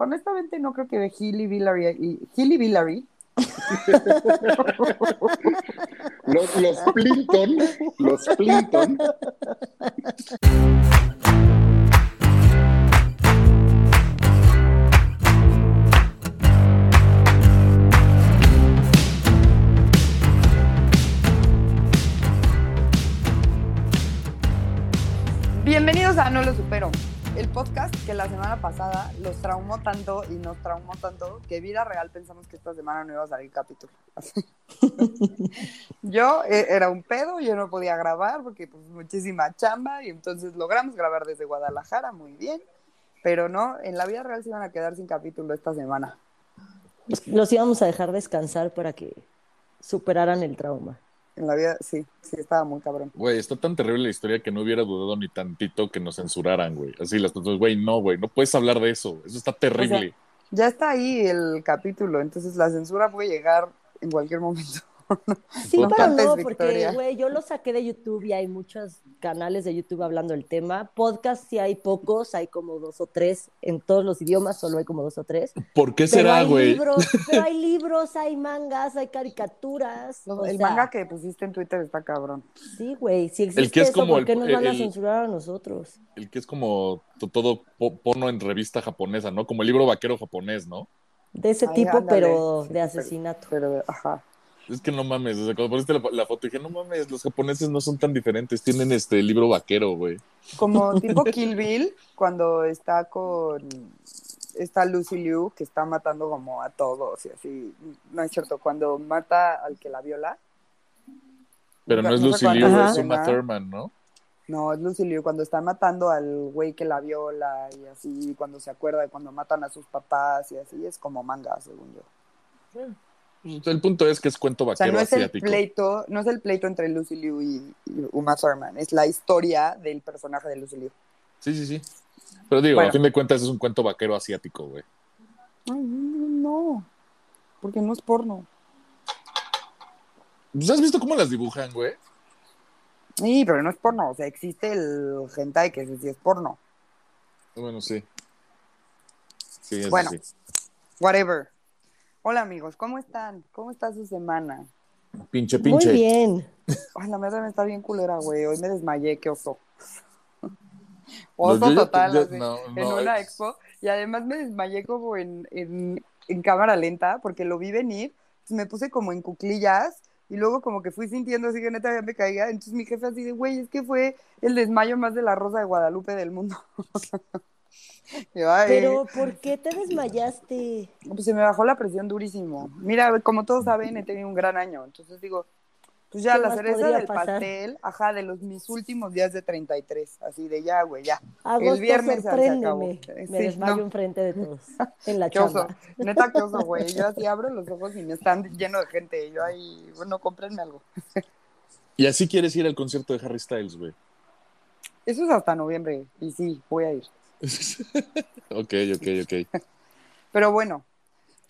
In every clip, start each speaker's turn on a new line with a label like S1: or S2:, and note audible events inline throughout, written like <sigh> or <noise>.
S1: honestamente no creo que Hilly Villary y Hilly Villary <laughs>
S2: Los, los Plinton, los Plinton.
S1: Bienvenidos a No lo supero, el podcast que la semana pasada los traumó tanto y nos traumó tanto que vida real pensamos que esta semana no iba a salir capítulo. <laughs> yo eh, era un pedo, yo no podía grabar porque pues muchísima chamba y entonces logramos grabar desde Guadalajara, muy bien, pero no, en la vida real se iban a quedar sin capítulo esta semana.
S3: Los íbamos a dejar descansar para que superaran el trauma.
S1: En la vida, sí, sí, estaba muy cabrón.
S4: Güey, está tan terrible la historia que no hubiera dudado ni tantito que nos censuraran, güey. Así las personas, güey, no, güey, no puedes hablar de eso. Eso está terrible.
S1: O sea, ya está ahí el capítulo, entonces la censura puede llegar en cualquier momento.
S3: Sí, pero no, porque, güey, yo lo saqué de YouTube y hay muchos canales de YouTube hablando del tema. Podcast sí hay pocos, hay como dos o tres. En todos los idiomas solo hay como dos o tres.
S4: ¿Por qué será, güey? <laughs>
S3: Pero hay libros, hay mangas, hay caricaturas.
S1: No, el sea, manga que pusiste en Twitter está cabrón.
S3: Sí, güey, si existe el que es eso, como ¿por qué el, nos van a censurar a nosotros?
S4: El que es como todo porno en revista japonesa, ¿no? Como el libro vaquero japonés, ¿no?
S3: De ese Ay, tipo, ándale. pero de asesinato.
S1: Pero, pero, ajá.
S4: Es que no mames, o sea, cuando poniste la, la, foto dije, no mames, los japoneses no son tan diferentes, tienen este libro vaquero, güey.
S1: Como <laughs> tipo Kill Bill, cuando está con esta Lucy Liu, que está matando como a todos y así, no es cierto, cuando mata al que la viola.
S4: Pero no, es Lucy Liu, es Uma Thurman, ¿no?
S1: No, es Lucy Liu, cuando está matando al güey que la viola y así, cuando se acuerda de cuando matan a sus papás y así, es como manga, según yo.
S4: Sí. El punto es que es cuento vaquero
S1: o sea, no es
S4: asiático.
S1: El pleito, no es el pleito entre Lucy Liu y, y Uma Thurman, es la historia del personaje de Lucy Liu.
S4: Sí, sí, sí. Pero digo, bueno. a fin de cuentas es un cuento vaquero asiático, güey.
S1: No, porque no es porno.
S4: ¿Pues ¿Has visto cómo las dibujan, güey?
S1: Sí, pero no es porno. O sea, existe el hentai que sí es porno.
S4: Bueno, sí. Sí,
S1: bueno, whatever. Hola amigos, ¿cómo están? ¿Cómo está su semana?
S4: Pinche, pinche.
S3: Muy bien. <laughs>
S1: Ay, la mierda me está bien culera, güey. Hoy me desmayé, qué oso. <laughs> Oso no, yo, total, yo, así, no, en no, una es... expo. Y además me desmayé como en, en, en, cámara lenta porque lo vi venir. Me puse como en cuclillas y luego como que fui sintiendo así que neta ya me caía. Entonces mi jefe así de, güey, es que fue el desmayo más de la rosa de Guadalupe del mundo. <laughs> <laughs>
S3: Pero, ¿por qué te desmayaste?
S1: Pues se me bajó la presión durísimo. Mira, como todos saben, he tenido un gran año. Entonces digo, pues ya la cereza del pasar? pastel, ajá, de los mis últimos días de 33. Así de ya, güey, ya.
S3: Agosto,
S1: el viernes se acabó.
S3: Me sí, desmayo no. enfrente de todos. <laughs> En la chamba.
S1: Oso. <laughs> Neta, qué oso, güey. Yo así abro los ojos y me están llenos de gente. Yo ahí, bueno, cómprenme algo.
S4: Y así quieres ir al concierto de Harry Styles, güey.
S1: Eso es hasta noviembre. Y sí, voy a ir. <laughs>
S4: ok, ok, ok.
S1: Pero bueno,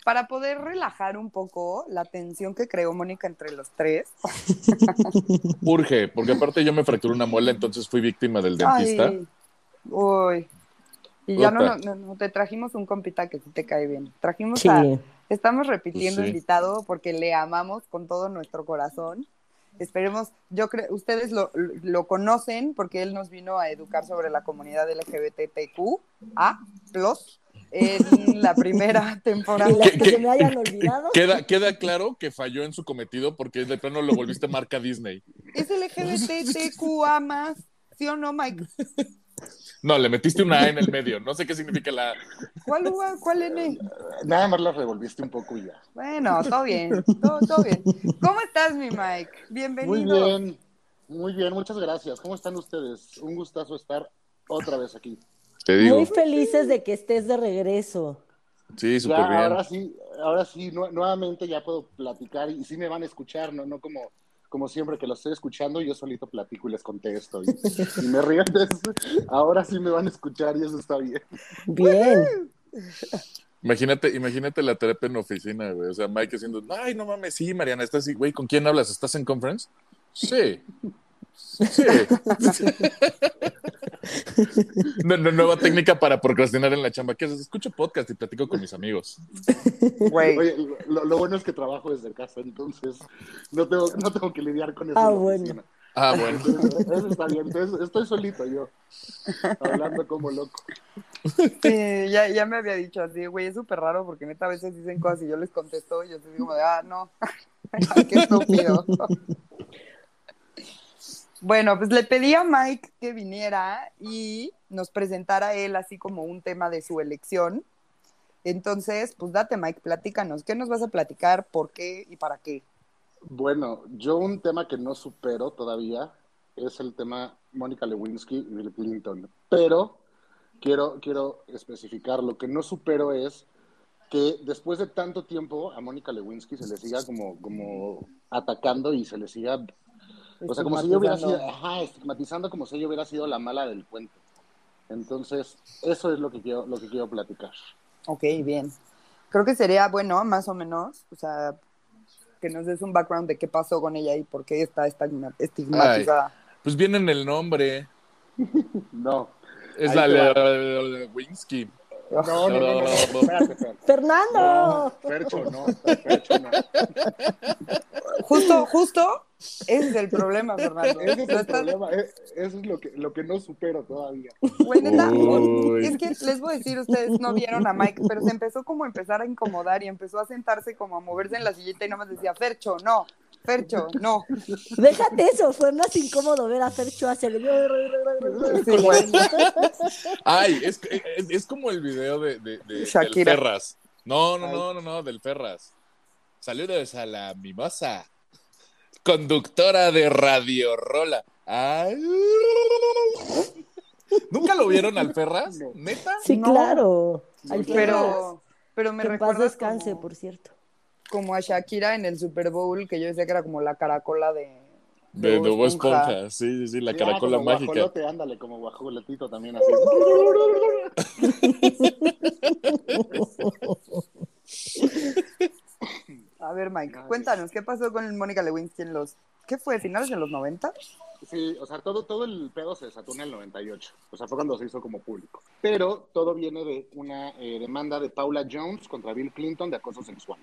S1: para poder relajar un poco la tensión que creó Mónica entre los tres. <laughs>
S4: Urge, porque aparte yo me fracturé una muela, entonces fui víctima del dentista.
S1: Ay, uy. Y ya no, no, no, te trajimos un compita que sí te cae bien. Trajimos
S3: Sí.
S1: a. Estamos repitiendo
S4: Pues sí.
S1: invitado porque le amamos con todo nuestro corazón. Esperemos, yo creo, ustedes lo, lo conocen porque él nos vino a educar sobre la comunidad LGBTQ, plus, en la primera <laughs> temporada.
S3: Que se me hayan olvidado.
S4: Queda, queda claro que falló en su cometido porque de plano lo volviste marca Disney.
S1: Es LGBTQA más, ¿sí o no, Mike? <laughs>
S4: No, le metiste una A en el medio. No sé qué significa la.
S1: ¿Cuál uva? ¿Cuál N?
S2: Nada más la revolviste un poco y ya.
S1: Bueno, todo bien, todo, todo bien. ¿Cómo estás, mi Mike? Bienvenido.
S2: Muy bien, muy bien, muchas gracias. ¿Cómo están ustedes? Un gustazo estar otra vez aquí.
S4: Te digo.
S3: Muy felices de que estés de regreso.
S4: Sí, súper bien.
S2: ahora sí, ahora sí, nu- nuevamente ya puedo platicar y sí me van a escuchar, no, no como, como siempre que lo estoy escuchando, yo solito platico y les contesto y, y me río. Entonces, ahora sí me van a escuchar y eso está bien.
S3: Bien.
S4: Imagínate, imagínate la terapia en oficina, güey. O sea, Mike haciendo, ay, no mames, sí, Mariana, estás así, güey, ¿con quién hablas? ¿Estás en conference? Sí. Sí. <laughs> <laughs> nueva técnica para procrastinar en la chamba. ¿Qué haces? Escucho podcast y platico con mis amigos.
S2: Oye, lo, bueno es que trabajo desde casa, entonces no tengo, no tengo que lidiar con eso.
S3: Ah, bueno.
S4: Ah, bueno.
S2: Eso está bien. estoy solito yo, hablando como loco.
S1: Sí, ya, ya me había dicho así, güey, es súper raro porque neta a veces dicen cosas y yo les contesto y yo te digo, ah, no, <laughs> qué estúpido. Bueno, pues le pedí a Mike que viniera y nos presentara él así como un tema de su elección. Entonces, pues date Mike, platícanos, ¿qué nos vas a platicar? ¿Por qué y para qué?
S2: Bueno, yo un tema que no supero todavía es el tema Mónica Lewinsky y Bill Clinton, pero quiero, quiero especificar, lo que no supero es que después de tanto tiempo a Mónica Lewinsky se le siga como, como atacando y se le siga o sea, como si yo hubiera sido, ajá, estigmatizando como si yo hubiera sido la mala del cuento. Entonces, eso es lo que quiero, lo que quiero platicar.
S1: Ok, bien. Creo que sería bueno, más o menos, o sea, que nos des un background de qué pasó con ella y por qué está estigmatizada.
S4: pues viene en el nombre. <laughs>
S2: no.
S4: Es la, Lewinsky.
S2: No, no, no, no, espérate,
S3: Fernando.
S2: Fercho, no, Fercho, no.
S1: Justo, justo, ese es el problema, Fernando. <laughs>
S2: Ese es el problema, eh, eso es lo que, lo que no supero todavía.
S1: Güey, es que les voy a decir, ustedes no vieron a Mike, pero se empezó como a empezar a incomodar y empezó a sentarse como a moverse en la sillita y nomás decía, Fercho, no, Fercho, no.
S3: Déjate eso, fue más incómodo ver a Fercho hacer. Sí,
S4: Ay, es, es, como el video de, de, de del Ferras. No, no, no, no, no, del Ferras. Saludos a la mimosa, conductora de Radio Rola. Ay. ¿Nunca lo vieron al Ferras? ¿Neta?
S3: Sí, claro.
S1: pero, pero me recuerda.
S3: descanse, por cierto
S1: como a Shakira en el Super Bowl, que yo decía que era como la caracola de.
S4: De, de Esponja. sí, sí, sí, la caracola mágica.
S2: Guajolote, ándale, como guajoletito también así. <laughs> <laughs>
S1: a ver, Mike, cuéntanos, ¿qué pasó con Mónica Lewinsky en los. ¿Qué fue? ¿Finales de los 90?
S2: Sí, o sea, todo, todo el pedo se desató en el 98. O sea, fue cuando se hizo como público. Pero todo viene de una eh, demanda de Paula Jones contra Bill Clinton de acoso sexual.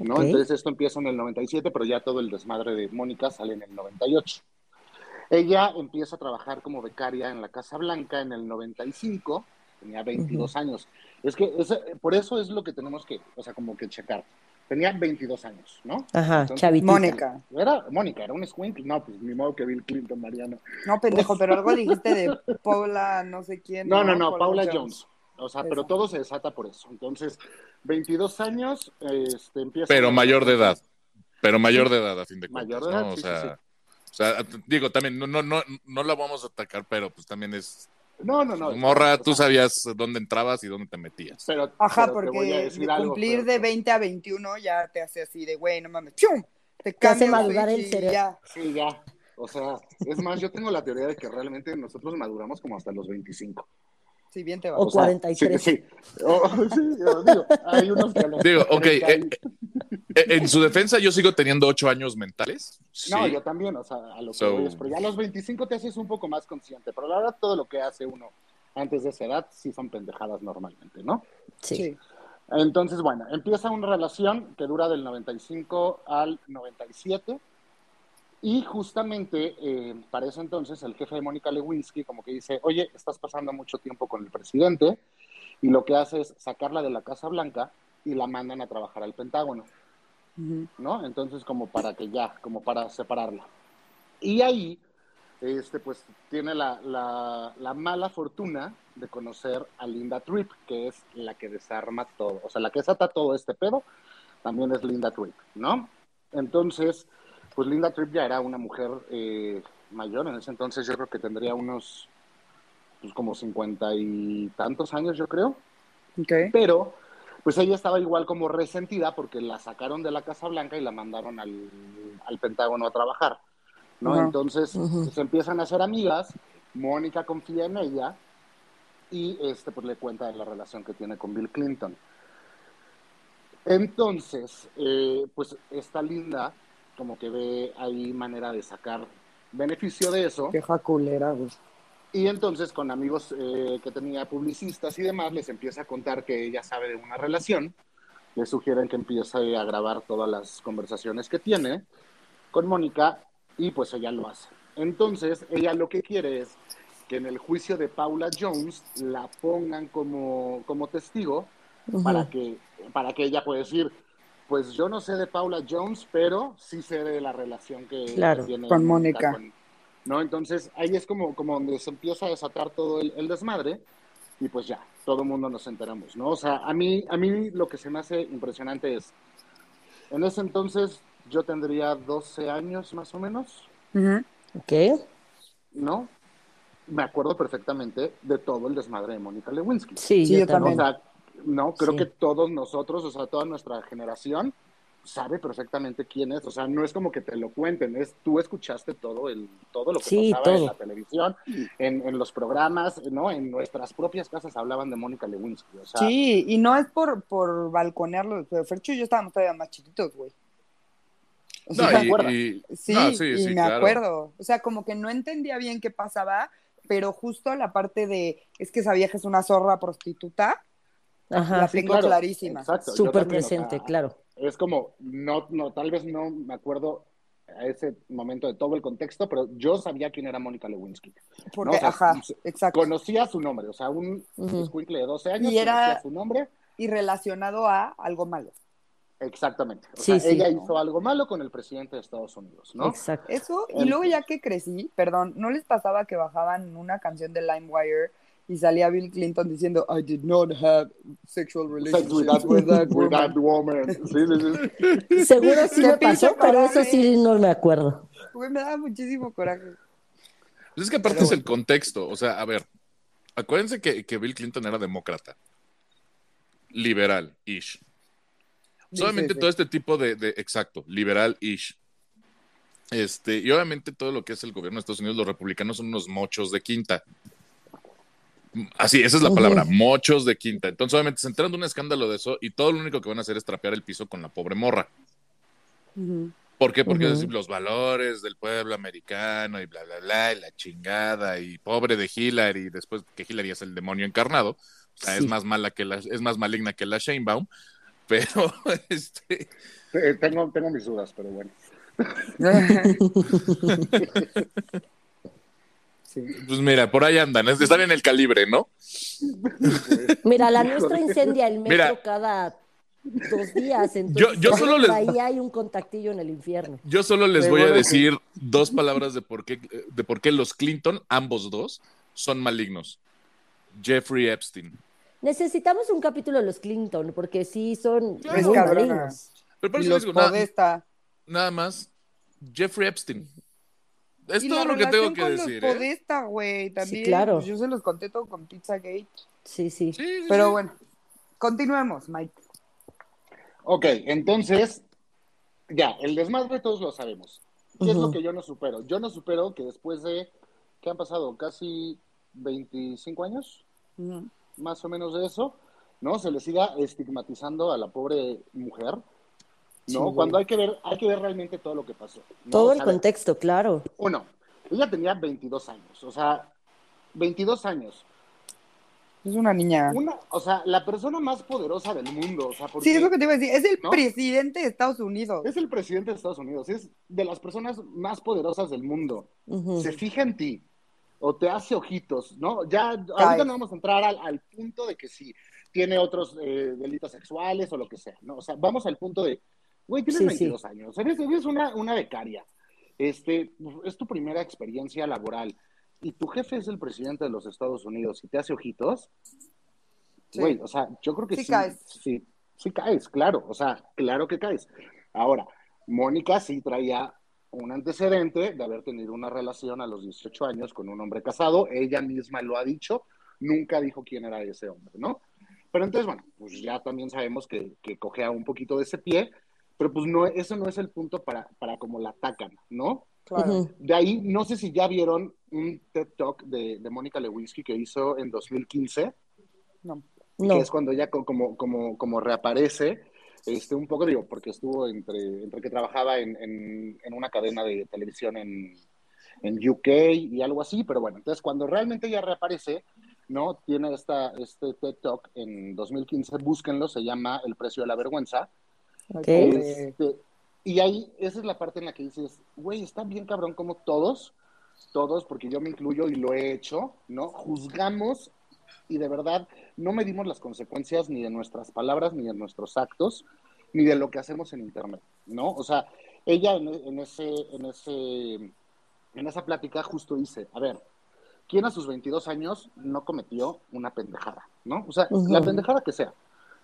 S2: ¿no? Entonces esto empieza en el 97, pero ya todo el desmadre de Mónica sale en el 98. Ella empieza a trabajar como becaria en la Casa Blanca en el 95, tenía 22 años. Es que por eso es lo que tenemos que, o sea, como que checar. Tenía 22 años, ¿no?
S3: Ajá,
S1: Mónica.
S2: Era Mónica, era un squink. No, pues ni modo que Bill Clinton, Mariano.
S1: No, pendejo, pero algo dijiste de Paula, no sé quién.
S2: No, no, no, Paula, Jones. O sea, pero todo se desata por eso. Entonces, 22 años, este, empieza...
S4: Pero mayor de edad. Pero mayor de edad, a fin de cuentas.
S2: Mayor de edad, ¿no?
S4: o, sea, o sea, digo, también, no, no, no, no la vamos a atacar, pero pues también es...
S2: No, no, no.
S4: Morra, tú sabías dónde entrabas y dónde te metías.
S2: Pero,
S1: Ajá, porque cumplir de 20 a 21 ya te hace así de, güey, no mames, ¡pium! Te, te hace
S3: madurar el cerebro.
S2: Sí, ya. O sea, es más, yo tengo la teoría de que realmente nosotros maduramos como hasta los 25.
S1: Sí, bien te va.
S3: O, 43.
S2: Sí, sí. <laughs> digo, hay unos que
S4: Digo, ok, eh, eh, en su defensa yo sigo teniendo ocho años mentales.
S2: No, yo también, o sea, a lo que voy es, pero ya a los 25 te haces un poco más consciente, pero la verdad todo lo que hace uno antes de esa edad sí son pendejadas normalmente, ¿no?
S1: Sí.
S2: Entonces, bueno, empieza una relación que dura del 95 al 97 y justamente eh, para eso entonces el jefe de Mónica Lewinsky como que dice, oye, estás pasando mucho tiempo con el presidente y lo que hace es sacarla de la Casa Blanca y la mandan a trabajar al Pentágono, ¿no? Entonces como para que ya, como para separarla. Y ahí, este, pues tiene la, la, la mala fortuna de conocer a Linda Tripp, que es la que desarma todo, o sea, la que desata todo este pedo, también es Linda Tripp, ¿no? Entonces pues Linda Tripp ya era una mujer eh, mayor en ese entonces, yo creo que tendría unos, pues como cincuenta y tantos años, yo creo.
S1: Okay.
S2: Pero, pues ella estaba igual como resentida porque la sacaron de la Casa Blanca y la mandaron al, Pentágono a trabajar, ¿no? Entonces, se empiezan a hacer amigas, Mónica confía en ella y este pues le cuenta de la relación que tiene con Bill Clinton. Entonces, eh, pues esta Linda como que ve ahí manera de sacar beneficio de eso.
S1: Qué jaculera, güey.
S2: Y entonces con amigos eh, que tenía publicistas y demás, les empieza a contar que ella sabe de una relación. Le sugieren que empiece a grabar todas las conversaciones que tiene con Mónica y pues ella lo hace. Entonces, ella lo que quiere es que en el juicio de Paula Jones la pongan como, como testigo para, que, para que ella pueda decir, pues yo no sé de Paula Jones, pero sí sé de la relación que,
S1: tiene con Mónica.
S2: ¿no? Entonces ahí es como, como donde se empieza a desatar todo el, desmadre y pues ya, todo el mundo nos enteramos, ¿no? O sea, a mí, a mí lo que se me hace impresionante es, en ese entonces yo tendría 12 años más o menos.
S3: Ok.
S2: ¿No? Me acuerdo perfectamente de todo el desmadre de Mónica Lewinsky.
S3: Sí, yo, también.
S2: O sea, no, creo que todos nosotros, o sea, toda nuestra generación, sabe perfectamente quién es, o sea, no es como que te lo cuenten, es tú escuchaste todo el todo lo que pasaba en la televisión, en, los programas, ¿no? En nuestras propias casas hablaban de Mónica Lewinsky, o sea,
S1: Sí, y no es por por balconearlo, pero Fercho y yo estábamos todavía más chiquitos, güey.
S4: no, y,
S1: sí, y me acuerdo. O sea, como que no entendía bien qué pasaba, pero justo la parte de es que esa vieja es una zorra prostituta, Ajá, la tengo clarísima.
S3: Súper presente, claro.
S2: Es como, no, no, tal vez no me acuerdo a ese momento de todo el contexto, pero yo sabía quién era Mónica Lewinsky.
S1: Porque, ajá, exacto.
S2: Conocía su nombre, o sea, un uh de 12 años y era, su nombre.
S1: Y relacionado a algo malo.
S2: Exactamente. O sea, ella hizo algo malo con el presidente de Estados Unidos, ¿no?
S1: Exacto. Eso, y luego ya que crecí, perdón, ¿no les pasaba que bajaban una canción de LimeWire y salía Bill Clinton diciendo I did not have sexual relations with,
S2: that, woman. <laughs>
S3: Seguro sí me pasó, pero eso sí no me acuerdo.
S1: me da muchísimo coraje.
S4: Pues es que aparte es el contexto, o sea, a ver, acuérdense que, que Bill Clinton era demócrata, liberal-ish. Solamente todo este tipo de, de exacto, liberal-ish. Este, y obviamente todo lo que es el gobierno de Estados Unidos, los republicanos son unos mochos de quinta. Así, esa es la palabra, mochos de quinta. Entonces, obviamente, se enteran de un escándalo de eso y todo lo único que van a hacer es trapear el piso con la pobre morra. ¿Por qué? Porque los valores del pueblo americano y bla, bla, bla, y la chingada, y pobre de Hillary, después que Hillary es el demonio encarnado, o sea, es más mala que la, es más maligna que la Sheinbaum, <laughs> pero este...
S2: Eh, tengo, tengo mis dudas, pero bueno. <laughs> <laughs>
S4: Pues mira, por ahí andan, están en el calibre, ¿no?
S3: Mira, la nuestra incendia el metro cada dos días. Entonces,
S4: yo, solo les...
S3: Ahí hay un contactillo en el infierno.
S4: Yo solo les voy a decir dos palabras de por, qué, de por qué los Clinton, ambos dos, son malignos. Jeffrey Epstein.
S3: Necesitamos un capítulo de los Clinton, porque sí son muy malignos.
S4: Pero por eso digo, nada, nada más, Jeffrey Epstein. Es todo lo que tengo que decir.
S1: Los ¿eh? güey, también.
S3: claro.
S1: Pues yo se los conté todo con Pizzagate.
S3: Sí, sí.
S4: sí,
S1: Pero bueno, continuemos, Mike.
S2: Ok, entonces, ya, el desmadre todos lo sabemos. ¿Qué es lo que yo no supero? Yo no supero que después de, ¿qué han pasado? Casi 25 años, más o menos de eso, ¿no? Se le siga estigmatizando a la pobre mujer ¿no? Cuando hay que ver, hay que ver realmente todo lo que pasó.
S3: Todo el contexto, claro.
S2: Uno, ella tenía 22 años, o sea, 22 años.
S1: Es una niña.
S2: Una, o sea, la persona más poderosa del mundo. O sea,
S1: sí, es lo que te iba a decir. Es el presidente de Estados Unidos.
S2: Es el presidente de Estados Unidos. Es de las personas más poderosas del mundo. Se fija en ti o te hace ojitos, ¿no? Ya, ahorita no vamos a entrar al, punto de que si tiene otros eh, delitos sexuales o lo que sea, ¿no? O sea, vamos al punto de Güey, tienes 22 años, eres, una, una, becaria. Este, es tu primera experiencia laboral y tu jefe es el presidente de los Estados Unidos y te hace ojitos. Güey, o sea, yo creo que sí, sí, caes. Sí, sí caes, claro, o sea, claro que caes. Ahora, Mónica sí traía un antecedente de haber tenido una relación a los 18 años con un hombre casado, ella misma lo ha dicho, nunca dijo quién era ese hombre, ¿no? Pero entonces, bueno, pues ya también sabemos que, que cogea un poquito de ese pie, pero pues no, eso no es el punto para, para como la atacan, ¿no? Claro. De ahí, no sé si ya vieron un TED Talk de, de Mónica Lewinsky que hizo en 2015.
S1: No.
S2: Que es cuando ella como, como, como reaparece, este, un poco, digo, porque estuvo entre, entre que trabajaba en, en, una cadena de televisión en, en UK y algo así, pero bueno, entonces cuando realmente ella reaparece, ¿no? Tiene esta, este TikTok en 2015, búsquenlo, se llama El precio de la vergüenza. Este, y ahí, esa es la parte en la que dices, güey, está bien cabrón como todos, todos, porque yo me incluyo y lo he hecho, ¿no? Juzgamos y de verdad no medimos las consecuencias ni de nuestras palabras, ni de nuestros actos, ni de lo que hacemos en Internet, ¿no? O sea, ella en, ese, en, ese, en esa plática justo dice, a ver, ¿quién a sus 22 años no cometió una pendejada, ¿no? O sea, la pendejada que sea.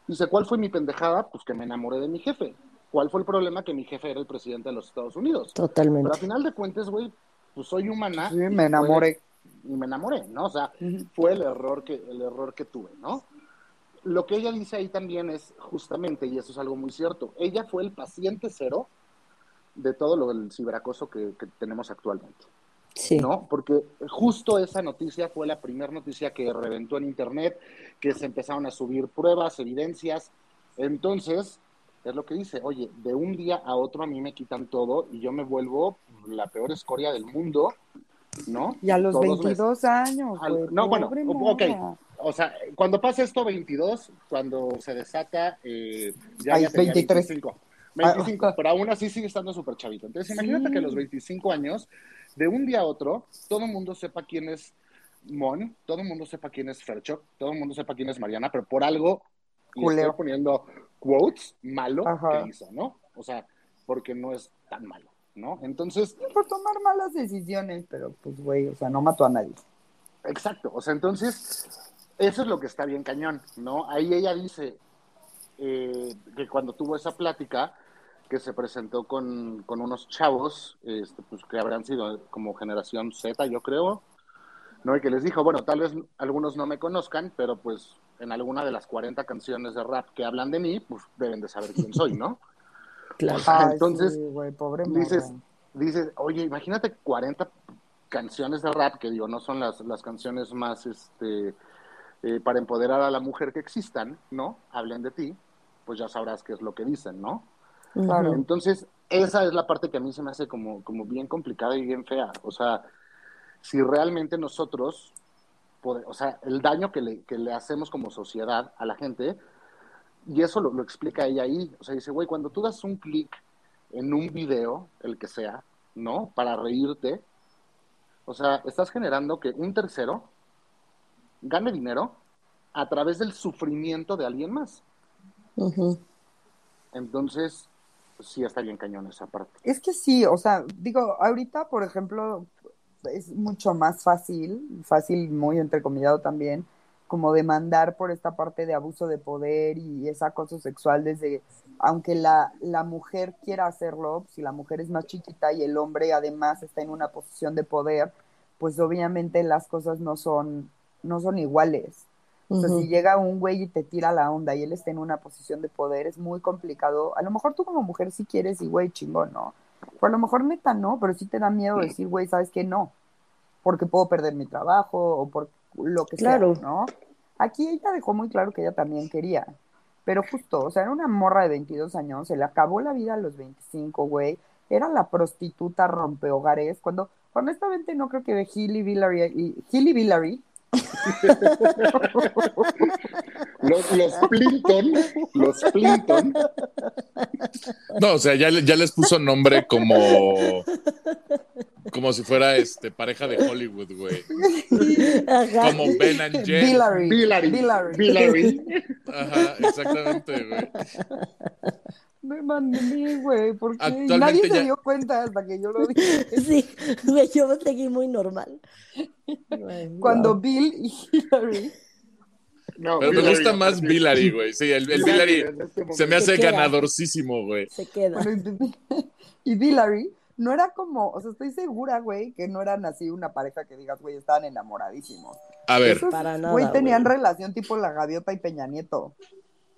S2: Dice, ¿cuál fue mi pendejada? Pues que me enamoré de mi jefe. ¿Cuál fue el problema? Que mi jefe era el presidente de los Estados Unidos.
S3: Totalmente.
S2: Pero al final de cuentas, güey, pues soy humana.
S1: Sí, me enamoré.
S2: y me enamoré, ¿no? O sea, fue el error que, el error que tuve, ¿no? Lo que ella dice ahí también es justamente, y eso es algo muy cierto, ella fue el paciente cero de todo lo del ciberacoso que, que tenemos actualmente. Sí. ¿No? Porque justo esa noticia fue la primera noticia que reventó en Internet, que se empezaron a subir pruebas, evidencias. Entonces, es lo que dice, oye, de un día a otro a mí me quitan todo y yo me vuelvo la peor escoria del mundo, ¿no?
S1: Y a los 22 años.
S2: no, bueno, ok. O sea, cuando pasa esto 22, cuando se desata, eh, ya, 23. 25. 25, pero aún así sigue estando súper chavito. Entonces, imagínate que a los 25 años, de un día a otro, todo el mundo sepa quién es Mon, todo el mundo sepa quién es Fercho, todo el mundo sepa quién es Mariana, pero por algo le estoy poniendo quotes malo que hizo, ¿no? O sea, porque no es tan malo, ¿no? Entonces.
S1: Por tomar malas decisiones, pero pues, güey, o sea, no mató a nadie.
S2: Exacto, o sea, entonces, eso es lo que está bien cañón, ¿no? Ahí ella dice eh, que cuando tuvo esa plática, que se presentó con, con unos chavos, este, pues que habrán sido como generación Z, yo creo, ¿no? Y que les dijo, bueno, tal vez algunos no me conozcan, pero pues en alguna de las 40 canciones de rap que hablan de mí, pues deben de saber quién soy, ¿no? <laughs> Claro. entonces, dices, dices, oye, imagínate 40 canciones de rap, que digo, no son las, las canciones más, este, eh, para empoderar a la mujer que existan, ¿no? Hablen de ti, pues ya sabrás qué es lo que dicen, ¿no? Claro. Entonces, esa es la parte que a mí se me hace como, como bien complicada y bien fea. O sea, si realmente nosotros o sea, el daño que le, que le hacemos como sociedad a la gente, y eso lo, lo explica ella ahí, o sea, dice, güey, cuando tú das un clic en un video, el que sea, ¿no? Para reírte, o sea, estás generando que un tercero gane dinero a través del sufrimiento de alguien más. Entonces, sí está bien cañón esa parte.
S1: Es que sí, o sea, digo, ahorita, por ejemplo, es mucho más fácil, fácil muy entrecomillado también, como demandar por esta parte de abuso de poder y ese acoso sexual desde, aunque la, la mujer quiera hacerlo, si la mujer es más chiquita y el hombre además está en una posición de poder, pues obviamente las cosas no son, no son iguales. O sea, si llega un güey y te tira la onda y él está en una posición de poder, es muy complicado. A lo mejor tú como mujer sí quieres y güey, chingón, ¿no? Pues a lo mejor neta no, pero sí te da miedo decir, güey, ¿sabes qué? No, porque puedo perder mi trabajo o por lo que claro. sea, ¿no? Aquí ella dejó muy claro que ella también quería, pero justo, o sea, era una morra de 22 años, se le acabó la vida a los 25, güey, era la prostituta rompehogares, cuando honestamente no creo que Hilly Villary, y, Hilly Villary
S2: los, los Plinton, los Plinton.
S4: No, o sea, ya, ya les puso nombre como como si fuera este pareja de Hollywood, güey. Como Ben and Jen.
S1: Billary.
S2: Billary. Billary.
S4: Ajá, exactamente, güey.
S1: Me mandé, güey, porque nadie se dio cuenta hasta que yo lo dije. <laughs>
S3: Sí, yo me seguí muy normal. <laughs>
S1: Cuando Bill y Hillary.
S4: No, Pero me gusta más Billary, güey. Sí, el, el Billary se me hace ganadorcísimo, güey.
S3: Se queda.
S1: y Billary no era como, o sea, estoy segura, güey, que no eran así una pareja que digas, güey, estaban enamoradísimos.
S4: A ver.
S1: para nada. Güey, tenían relación tipo la gaviota y Peña Nieto.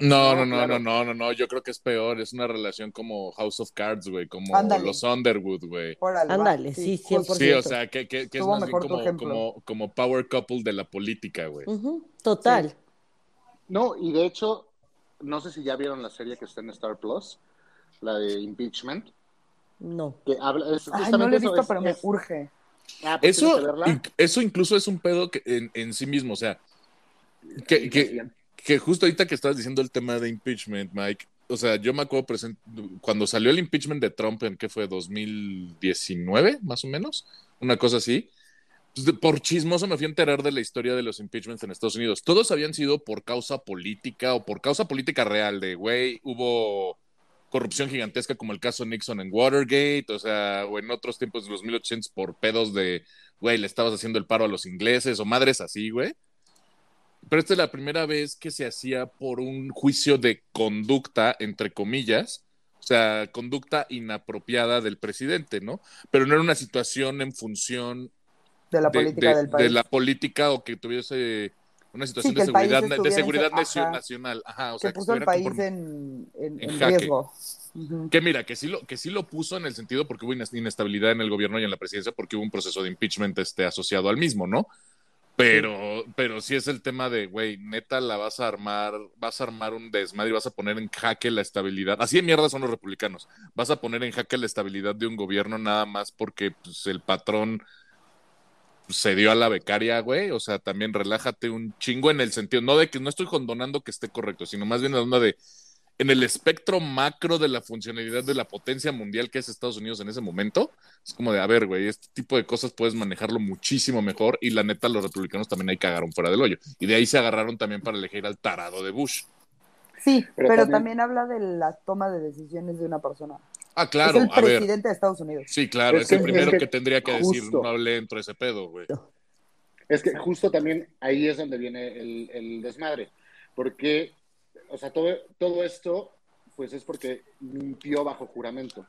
S4: No, no, no, no, no, no, no, yo creo que es peor, es una relación como House of Cards, güey, como los Underwood, güey.
S3: Ándale, sí, 100%.
S4: Sí, o sea, que, que, que es más bien como, como, como, power couple de la política, güey.
S3: Total.
S2: No, y de hecho, no sé si ya vieron la serie que está en Star Plus, la de Impeachment.
S3: No.
S2: Que habla,
S1: Ay, no lo he visto, pero me urge.
S4: Ah, pues eso, eso incluso es un pedo que en, sí mismo, o sea, que, que, justo ahorita que estabas diciendo el tema de impeachment, Mike, o sea, yo me acuerdo cuando salió el impeachment de Trump en qué fue 2019, más o menos, una cosa así. Pues, por chismoso me fui a enterar de la historia de los impeachments en Estados Unidos. Todos habían sido por causa política o por causa política real, de güey, hubo corrupción gigantesca como el caso Nixon en Watergate, o sea, o en otros tiempos de los 1800 por pedos de, güey, le estabas haciendo el paro a los ingleses o madres así, güey. Pero esta es la primera vez que se hacía por un juicio de conducta, entre comillas, o sea, conducta inapropiada del presidente, ¿no? Pero no era una situación en función
S1: de la política del país.
S4: De la política o que tuviese una situación de seguridad, de seguridad nacional. Ajá, o sea,
S1: que puso el país en, riesgo.
S4: Que mira, que sí, lo, que sí lo puso en el sentido porque hubo inestabilidad en el gobierno y en la presidencia porque hubo un proceso de impeachment este, asociado al mismo, ¿no? Pero, sí. pero sí es el tema de, güey, neta la vas a armar, vas a armar un desmadre y vas a poner en jaque la estabilidad. Así de mierda son los republicanos. Vas a poner en jaque la estabilidad de un gobierno nada más porque pues, el patrón se dio a la becaria, güey. O sea, también relájate un chingo en el sentido, no de que no estoy condonando que esté correcto, sino más bien la onda de en el espectro macro de la funcionalidad de la potencia mundial que es Estados Unidos en ese momento, es como de, a ver, güey, este tipo de cosas puedes manejarlo muchísimo mejor y la neta los republicanos también ahí cagaron fuera del hoyo. Y de ahí se agarraron también para elegir al tarado de Bush.
S1: Sí, pero, también... habla de la toma de decisiones de una persona.
S4: Ah, claro.
S1: Es el presidente de Estados Unidos.
S4: Sí, claro, es, el primero que, tendría que decir, no hable dentro de ese pedo, güey.
S2: Es que justo también ahí es donde viene el, desmadre, porque, o sea, todo, todo esto, pues es porque mintió bajo juramento.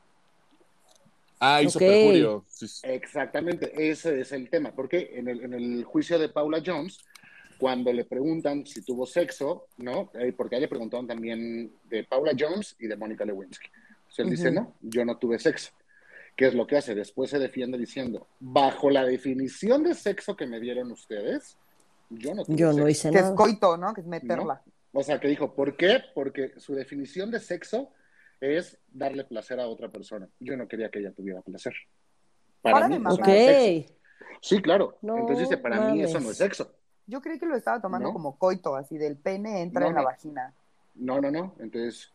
S4: Ah, hizo perjurio.
S2: Exactamente, ese es el tema, porque en el, en el juicio de Paula Jones, cuando le preguntan si tuvo sexo, ¿no? Eh, porque a le preguntaron también de Paula Jones y de Mónica Lewinsky. O él dice, no, yo no tuve sexo. ¿Qué es lo que hace? Después se defiende diciendo, bajo la definición de sexo que me dieron ustedes, yo no tuve
S3: Yo no hice
S1: nada. Que es coito, ¿no? Que es meterla.
S2: O sea, que dijo, ¿por qué? Porque su definición de sexo es darle placer a otra persona. Yo no quería que ella tuviera placer.
S1: Para, mí, no
S2: Sí, claro. Entonces, para mí eso no es sexo.
S1: Yo creí que lo estaba tomando como coito, así del pene entra en la vagina.
S2: No, no, no. Entonces,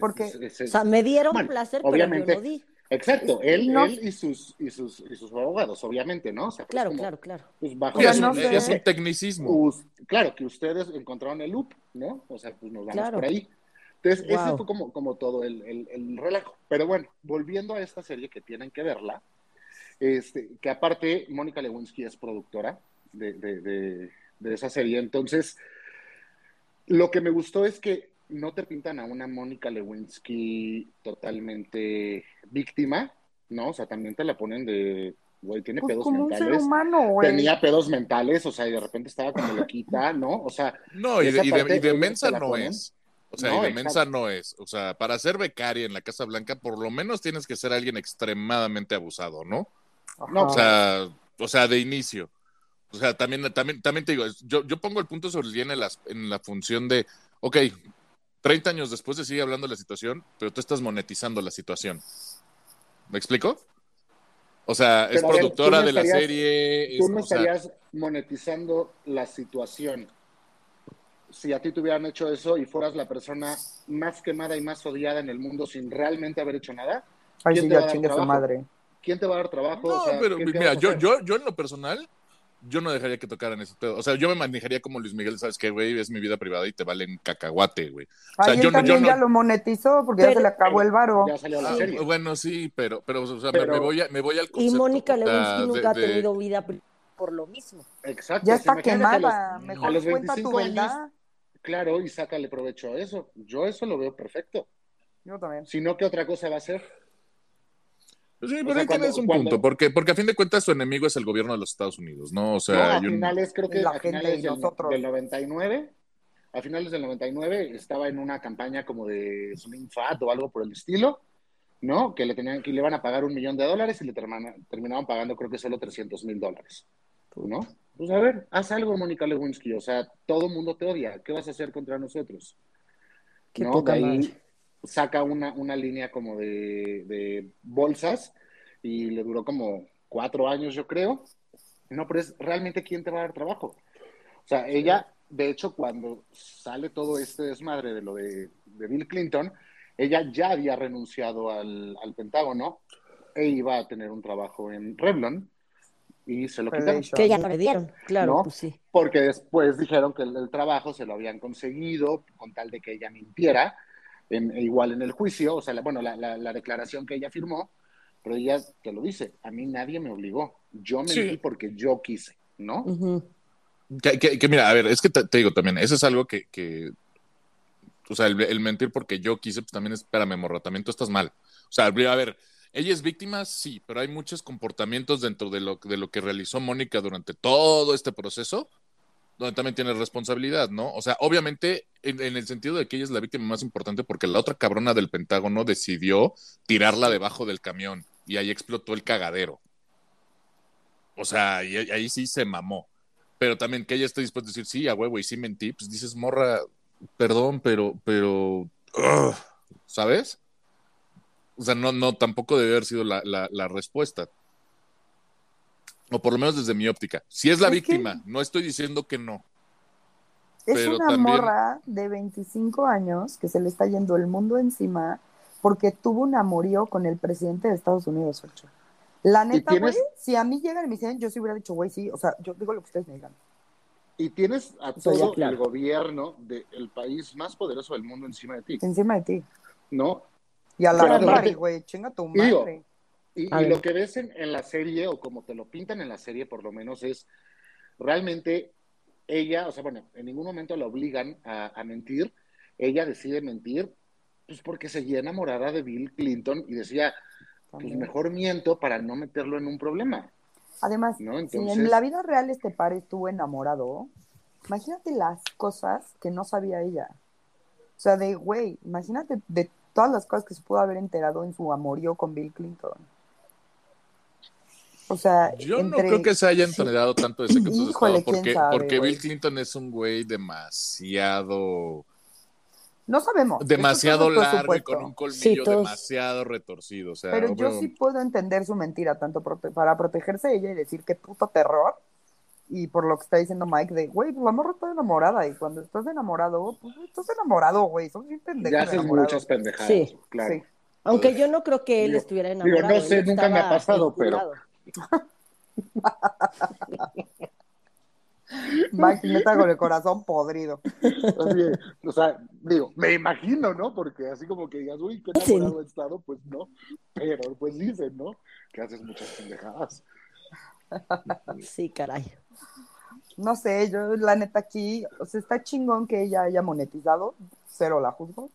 S1: porque,
S3: o sea, me dieron placer, obviamente, pero yo no di.
S2: Exacto, él, él y, sus, y, sus, y sus abogados, obviamente, ¿no? O sea,
S3: pues claro, claro, claro.
S4: Pues bajo es, un, es, un, tecnicismo.
S2: claro, que ustedes encontraron el loop, ¿no? O sea, pues nos vamos por ahí. Entonces, ese fue como, como todo el, el, el, relajo. Pero bueno, volviendo a esta serie que tienen que verla, este, que aparte Mónica Lewinsky es productora de, de, de, de esa serie, entonces, lo que me gustó es que no te pintan a una Mónica Lewinsky totalmente víctima, ¿no? O sea, también te la ponen de, güey, tiene pues pedos mentales. Tenía pedos mentales, o sea, y de repente estaba como loquita, ¿no? O sea.
S4: No, y de, mensa no es. O sea, y de mensa no es. O sea, para ser becaria en la Casa Blanca, por lo menos tienes que ser alguien extremadamente abusado, ¿no? No, o sea, o sea, de inicio. O sea, también, también, también te digo, yo, yo pongo el punto sobre el en, en la función de, ok, 30 años después se sigue hablando de la situación, pero tú estás monetizando la situación. ¿Me explico? O sea, es productora de la serie.
S2: Tú no estarías monetizando la situación. Si a ti te hubieran hecho eso y fueras la persona más quemada y más odiada en el mundo sin realmente haber hecho nada,
S1: ¿quién te va a dar trabajo? Madre.
S2: ¿Quién te va a dar trabajo?
S4: No, pero mira, yo, yo, yo en lo personal, yo no dejaría que tocaran ese pedo. O sea, yo me manejaría como Luis Miguel, ¿sabes qué, güey? Es mi vida privada y te valen cacahuate, güey.
S1: O sea, yo, también ya lo monetizó porque ya se le acabó el varo.
S2: Ya salió la serie.
S4: Bueno, sí, pero, pero, o sea, Me, voy a, me voy al concepto.
S3: Y Mónica Lewinsky nunca ha tenido vida por lo mismo.
S2: Exacto.
S1: Ya está quemada. Mejor a los 25 años,
S2: claro, y sácale provecho a eso. Yo eso lo veo perfecto.
S1: Yo también.
S2: Si no, ¿qué otra cosa va a ser?
S4: Sí, pero ahí tienes un punto, porque, porque a fin de cuentas su enemigo es el gobierno de los Estados Unidos, ¿no? O sea,
S2: a finales, creo que a finales del, del, 99, a finales del 99 estaba en una campaña como de Slim Fat o algo por el estilo, ¿no? Que le tenían que le iban a pagar un millón de dólares y le terminaban pagando creo que solo 300 mil dólares, ¿no? Pues a ver, haz algo, Mónica Lewinsky, o sea, todo el mundo te odia, ¿qué vas a hacer contra nosotros?
S3: Qué ¿no? poca
S2: saca una, una línea como de, bolsas y le duró como cuatro años, yo creo. No, pero es realmente quién te va a dar trabajo. O sea, ella, de hecho, cuando sale todo este desmadre de lo de, Bill Clinton, ella ya había renunciado al, Pentágono e iba a tener un trabajo en Revlon y se lo quitaron.
S3: Que ya no le dieron, claro, pues sí.
S2: Porque después dijeron que el, trabajo se lo habían conseguido con tal de que ella mintiera, en, igual en el juicio, o sea, bueno, la, la, declaración que ella firmó, pero ella te lo dice, a mí nadie me obligó, yo mentí porque yo quise, ¿no?
S4: que, mira, a ver, es que te, digo también, eso es algo que, que o sea, el, mentir porque yo quise, pues también es, espérame, morra, también tú estás mal. O sea, a ver, ella es víctima, sí, pero hay muchos comportamientos dentro de lo, de lo que realizó Mónica durante todo este proceso, donde también tiene responsabilidad, ¿no? O sea, obviamente, en, en, el sentido de que ella es la víctima más importante, porque la otra cabrona del Pentágono decidió tirarla debajo del camión y ahí explotó el cagadero. O sea, y ahí sí se mamó. Pero también que ella esté dispuesta a decir, sí, a huevo, y sí mentí, pues dices, morra, perdón, pero, pero, ¿sabes? O sea, no, no, tampoco debe haber sido la, la, respuesta. O por lo menos desde mi óptica. Si es la víctima, no estoy diciendo que no.
S1: Es una morra de 25 años que se le está yendo el mundo encima porque tuvo un amorío con el presidente de Estados Unidos, Ocho. La neta, güey, si a mí llegan y me dicen, yo sí hubiera dicho, güey, sí, o sea, yo digo lo que ustedes me digan.
S2: Y tienes a todo el gobierno del país más poderoso del mundo encima de ti.
S1: Encima de ti.
S2: ¿No?
S1: Y a la madre, güey, chinga tu madre.
S2: Y, y, lo que ves en, en, la serie, o como te lo pintan en la serie, por lo menos, es realmente ella, o sea, bueno, en ningún momento la obligan a, a mentir. Ella decide mentir, pues porque seguía enamorada de Bill Clinton y decía, pues mejor miento para no meterlo en un problema.
S1: Además, si en la vida real este par estuvo enamorado, imagínate las cosas que no sabía ella. O sea, de, güey, imagínate de todas las cosas que se pudo haber enterado en su amorío con Bill Clinton. O sea,
S4: yo no creo que se haya enterado tanto de ese <laughs> Híjole, porque, porque Bill Clinton es un güey demasiado
S1: no sabemos.
S4: Demasiado largo y con un colmillo demasiado retorcido.
S1: Pero yo sí puedo entender su mentira, tanto para protegerse ella y decir que puto terror. Y por lo que está diciendo Mike, de, güey, pues la morra está enamorada. Y cuando estás enamorado, pues estás enamorado, güey. Son bien pendejos.
S2: Ya haces muchas pendejadas. Sí, claro.
S3: Aunque yo no creo que él estuviera enamorado.
S2: Digo, no sé, nunca me ha pasado, pero.
S1: Mike, neta con el corazón podrido.
S2: o sea, digo, me imagino, ¿no? Porque así como que digas, uy, qué enamorado he estado, pues no. Pero pues dicen, ¿no? Que haces muchas pendejadas.
S3: Sí, caray.
S1: No sé, yo la neta aquí, o sea, está chingón que ella haya monetizado, cero la juzgo.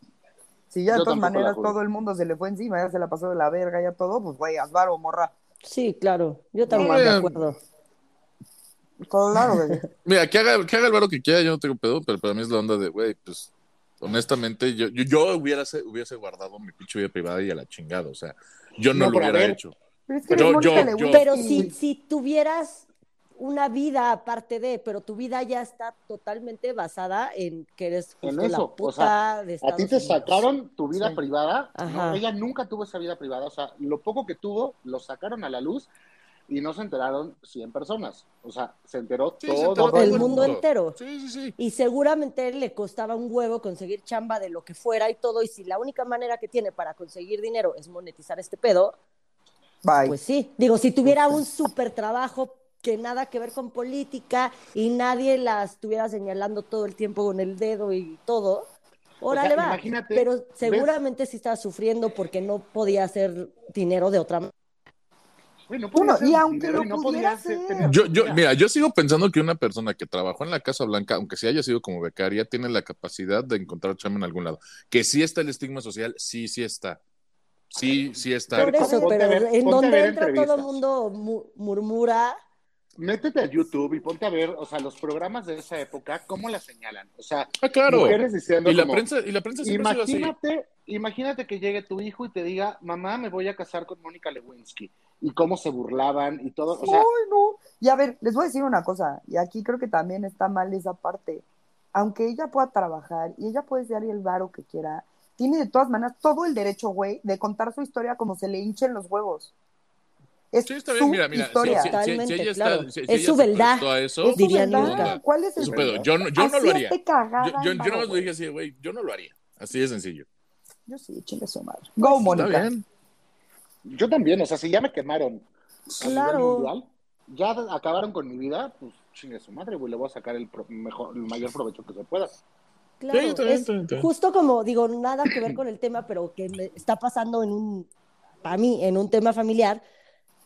S1: Si ya de todas maneras todo el mundo se le fue encima, ya se la pasó de la verga, ya todo, pues güey, Asbaro, morra.
S3: Sí, claro, yo también de acuerdo.
S1: Claro, <laughs>
S4: Mira, que haga, que haga el varo que quiera, yo no tengo pedo, pero para mí es la onda de, güey, pues, honestamente, yo, yo, hubiera, hubiese guardado mi pinche vida privada y a la chingada, o sea, yo no, lo hubiera hecho.
S3: Pero, pero si, si tuvieras una vida aparte de, pero tu vida ya está totalmente basada en que eres
S2: en eso. la puta o sea, A ti te sacaron tu vida privada, ella nunca tuvo esa vida privada, o sea, lo poco que tuvo lo sacaron a la luz y no se enteraron 100 personas. O sea, se enteró todo,
S3: el mundo, entero. Sí, sí, sí. Y seguramente le costaba un huevo conseguir chamba de lo que fuera y todo. Y si la única manera que tiene para conseguir dinero es monetizar este pedo, pues sí. Digo, si tuviera un súper trabajo que nada que ver con política y nadie la estuviera señalando todo el tiempo con el dedo y todo, órale va. Pero seguramente sí estaba sufriendo porque no podía hacer dinero de otra manera
S1: y aunque lo pudiera hacer.
S4: Yo, yo, mira, yo sigo pensando que una persona que trabajó en la Casa Blanca, aunque sí haya sido como becaria, tiene la capacidad de encontrar chamba en algún lado. Que sí está el estigma social, sí, sí está. Sí, sí está.
S3: Por eso, pero en donde entra todo el mundo murmura.
S2: Métete a YouTube y ponte a ver, o sea, los programas de esa época, cómo la señalan. O sea,
S4: ah, claro. y, la prensa, y la prensa
S2: imagínate, imagínate que llegue tu hijo y te diga, mamá, me voy a casar con Mónica Lewinsky y cómo se burlaban y todo. O sea...
S1: no. Y a ver, les voy a decir una cosa, y aquí creo que también está mal esa parte. Aunque ella pueda trabajar y ella puede ser el varo que quiera, tiene de todas maneras todo el derecho, güey, de contar su historia como se le hinchen los huevos. Es sí, está bien. Mira, mira, historia. Si,
S3: Totalmente, ella claro. está, es su verdad, diría nunca.
S1: ¿Cuál es el
S4: pedo? Yo, no, yo no lo haría. Yo, yo, yo no lo dije así, güey, yo no lo haría. Así de sencillo.
S1: Yo sí, chingue su madre. Go, Mónica.
S2: Yo también, o sea, si ya me quemaron
S3: claro. mundial,
S2: ya acabaron con mi vida, pues chingue su madre, güey, le voy a sacar el, mejor, el mayor provecho que se pueda.
S3: Claro, es justo como, digo, nada que ver con el tema, pero que me está pasando en un, para mí, en un tema familiar,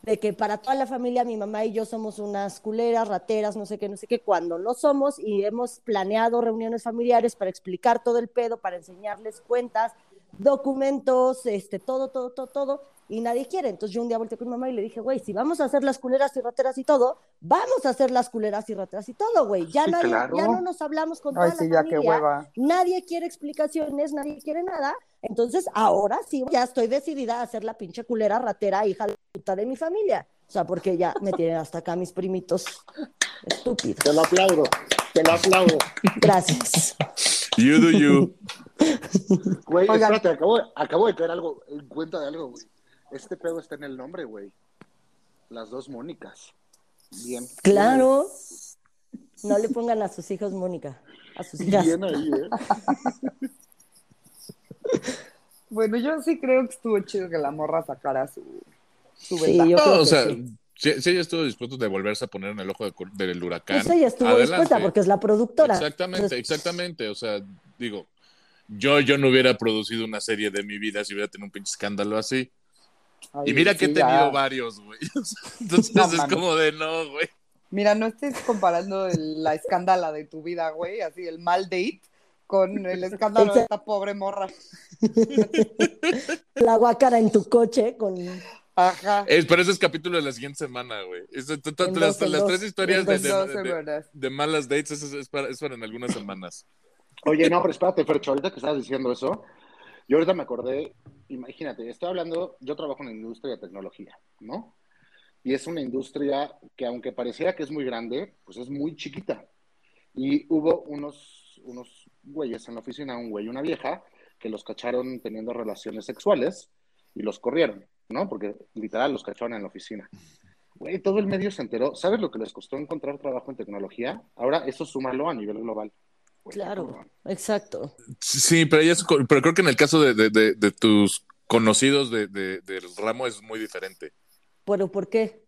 S3: de que para toda la familia mi mamá y yo somos unas culeras, rateras, no sé qué, no sé qué, cuando no somos y hemos planeado reuniones familiares para explicar todo el pedo, para enseñarles cuentas, documentos, este, todo, todo, todo, todo, y nadie quiere. Entonces yo un día volteé con mi mamá y le dije, güey, si vamos a hacer las culeras y rateras y todo, vamos a hacer las culeras y rateras y todo, güey. Ya, nadie, ya no nos hablamos con toda la familia, nadie quiere explicaciones, nadie quiere nada. Entonces ahora sí, ya estoy decidida a hacer la pinche culera, ratera, hija de puta de mi familia. O sea, porque ya me tienen hasta acá mis primitos estúpidos.
S2: Te lo aplaudo, te lo aplaudo.
S3: Gracias.
S4: You do you.
S2: Güey, espérate, acabo, acabo de caer algo, en cuenta de algo, güey. Este pedo está en el nombre, güey. Las dos Mónicas. Bien.
S3: Claro. No le pongan a sus hijos Mónica. A sus hijas.
S2: Bien ahí, ¿eh?
S1: bueno, yo sí creo que estuvo chido que la morra sacara su, su
S3: sí, yo
S4: o sea, si, ella estuvo dispuesta de volverse a poner en el ojo del huracán.
S3: Pues ella estuvo dispuesta porque es la productora.
S4: Exactamente, exactamente. O sea, digo, yo, yo no hubiera producido una serie de mi vida si hubiera tenido un pinche escándalo así y mira que he tenido varios, güey. <laughs> Entonces es como de no, güey.
S1: Mira, no estés comparando la escándala de tu vida, güey, así el mal date con el escándalo de esta pobre morra. <laughs>
S3: La guacara en tu coche con.
S1: Ajá.
S4: Es, pero ese es capítulo de la siguiente semana, güey. las, tres historias de, malas dates es, para, en algunas semanas.
S2: Oye, no, pero espérate, Fercho, ahorita que estabas diciendo eso, yo ahorita me acordé, imagínate, estoy hablando, yo trabajo en la industria de tecnología, ¿no? Y es una industria que aunque pareciera que es muy grande, pues es muy chiquita. Y hubo unos, unos güeyes en la oficina, un güey y una vieja, que los cacharon teniendo relaciones sexuales y los corrieron, ¿no? Porque literal los cacharon en la oficina. Güey, todo el medio se enteró. ¿Sabes lo que les costó encontrar trabajo en tecnología? Ahora eso súmalo a nivel global.
S3: Claro, exacto.
S4: Sí, pero, pero creo que en el caso de, tus conocidos de, del ramo es muy diferente.
S3: ¿Pero por qué?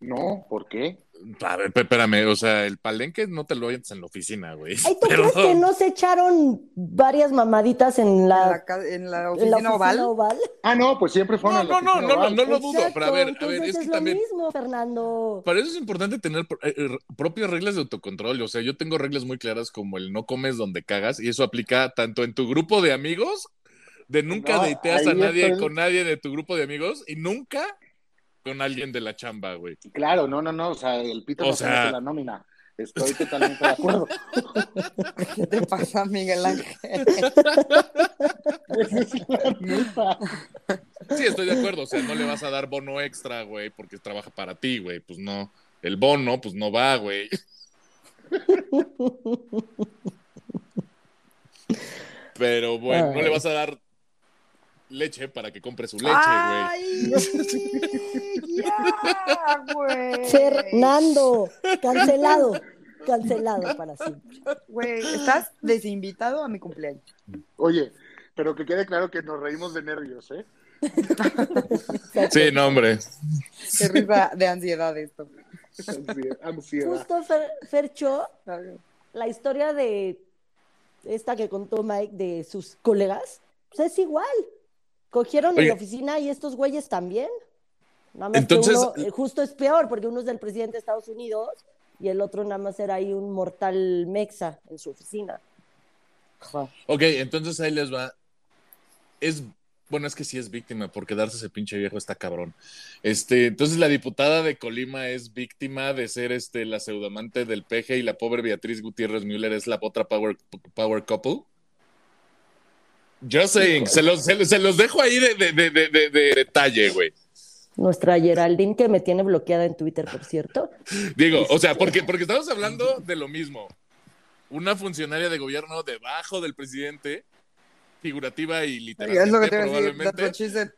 S2: No, ¿por qué?
S4: A ver, espérame, o sea, el palenque no te lo oyes en la oficina, güey.
S3: ¿Ay, tú <laughs> crees que no se echaron varias mamaditas en la,
S1: en la, oficina, oval?
S2: Ah, no, pues siempre fueron
S4: no, no, no, no, no, lo dudo, pero a ver, a ver,
S3: es,
S4: que
S3: lo
S4: también...
S3: mismo, Fernando.
S4: Para eso es importante tener eh, propias reglas de autocontrol, o sea, yo tengo reglas muy claras como el no comes donde cagas, y eso aplica tanto en tu grupo de amigos, de nunca no, deiteas a nadie con nadie de tu grupo de amigos, y nunca con alguien de la chamba, güey.
S2: Claro, no, no, no, o sea, el pito no sea... se la nómina. Estoy totalmente de acuerdo. <laughs>
S1: ¿Qué te pasa, Miguel Ángel?
S4: sí, estoy de acuerdo. O sea, no le vas a dar bono extra, güey, porque trabaja para ti, güey. Pues no. El bono, pues no va, güey. <laughs> Pero bueno, no le vas a dar leche para que compre su leche, güey. <laughs>
S1: ya, güey.
S3: Fernando, cancelado. Cancelado para siempre.
S1: Güey, estás desinvitado a mi cumpleaños.
S2: Oye, pero que quede claro que nos reímos de nervios, ¿eh?
S4: sí, no, hombre.
S1: Qué risa de ansiedad esto.
S2: Ansiedad.
S3: Justo Fercho, la historia de esta que contó Mike de sus colegas, pues es igual. Cogieron en la oficina y estos güeyes también. Nada más Entonces, que uno, eh, justo es peor porque uno es del presidente de Estados Unidos y el otro nada más era ahí un mortal mexa en su oficina.
S4: Ok, entonces ahí les va. Es bueno, es que sí es víctima, porque darse ese pinche viejo está cabrón. Este, entonces la diputada de Colima es víctima de ser este la pseudamante del peje y la pobre Beatriz Gutiérrez Müller es la otra power, power couple. Yo sé, se los, se, los dejo ahí de, de, de, de detalle, güey.
S3: Nuestra Geraldine que me tiene bloqueada en Twitter, por cierto.
S4: Digo, o sea, porque, porque estamos hablando de lo mismo. Una funcionaria de gobierno debajo del presidente figurativa y literalmente, probablemente. <laughs>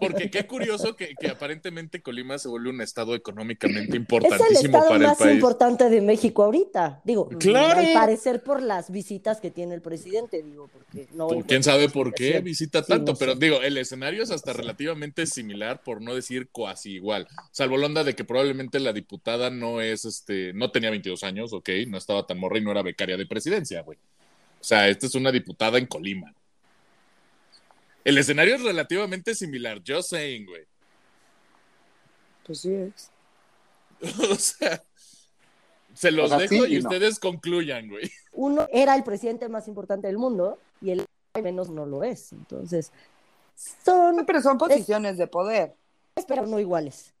S4: Porque qué curioso que, aparentemente Colima se vuelve un estado económicamente importantísimo
S3: es
S4: el
S3: más importante de México ahorita. Digo,
S4: claro.
S3: al parecer por las visitas que tiene el presidente, digo, porque no.
S4: ¿Quién sabe por qué visita tanto? pero digo, el escenario es hasta relativamente similar, por no decir casi igual. Salvo la onda de que probablemente la diputada no es, este, no tenía 22 años, ok, no estaba tan morra y no era becaria de presidencia, güey. O sea, esta es una diputada en Colima. El escenario es relativamente similar, just saying, güey.
S1: Pues sí es. <laughs>
S4: o sea, se los dejo y, ustedes concluyan, güey.
S3: Uno era el presidente más importante del mundo y el menos no lo es. Entonces, son.
S1: Pero son posiciones de poder.
S3: Pero no iguales.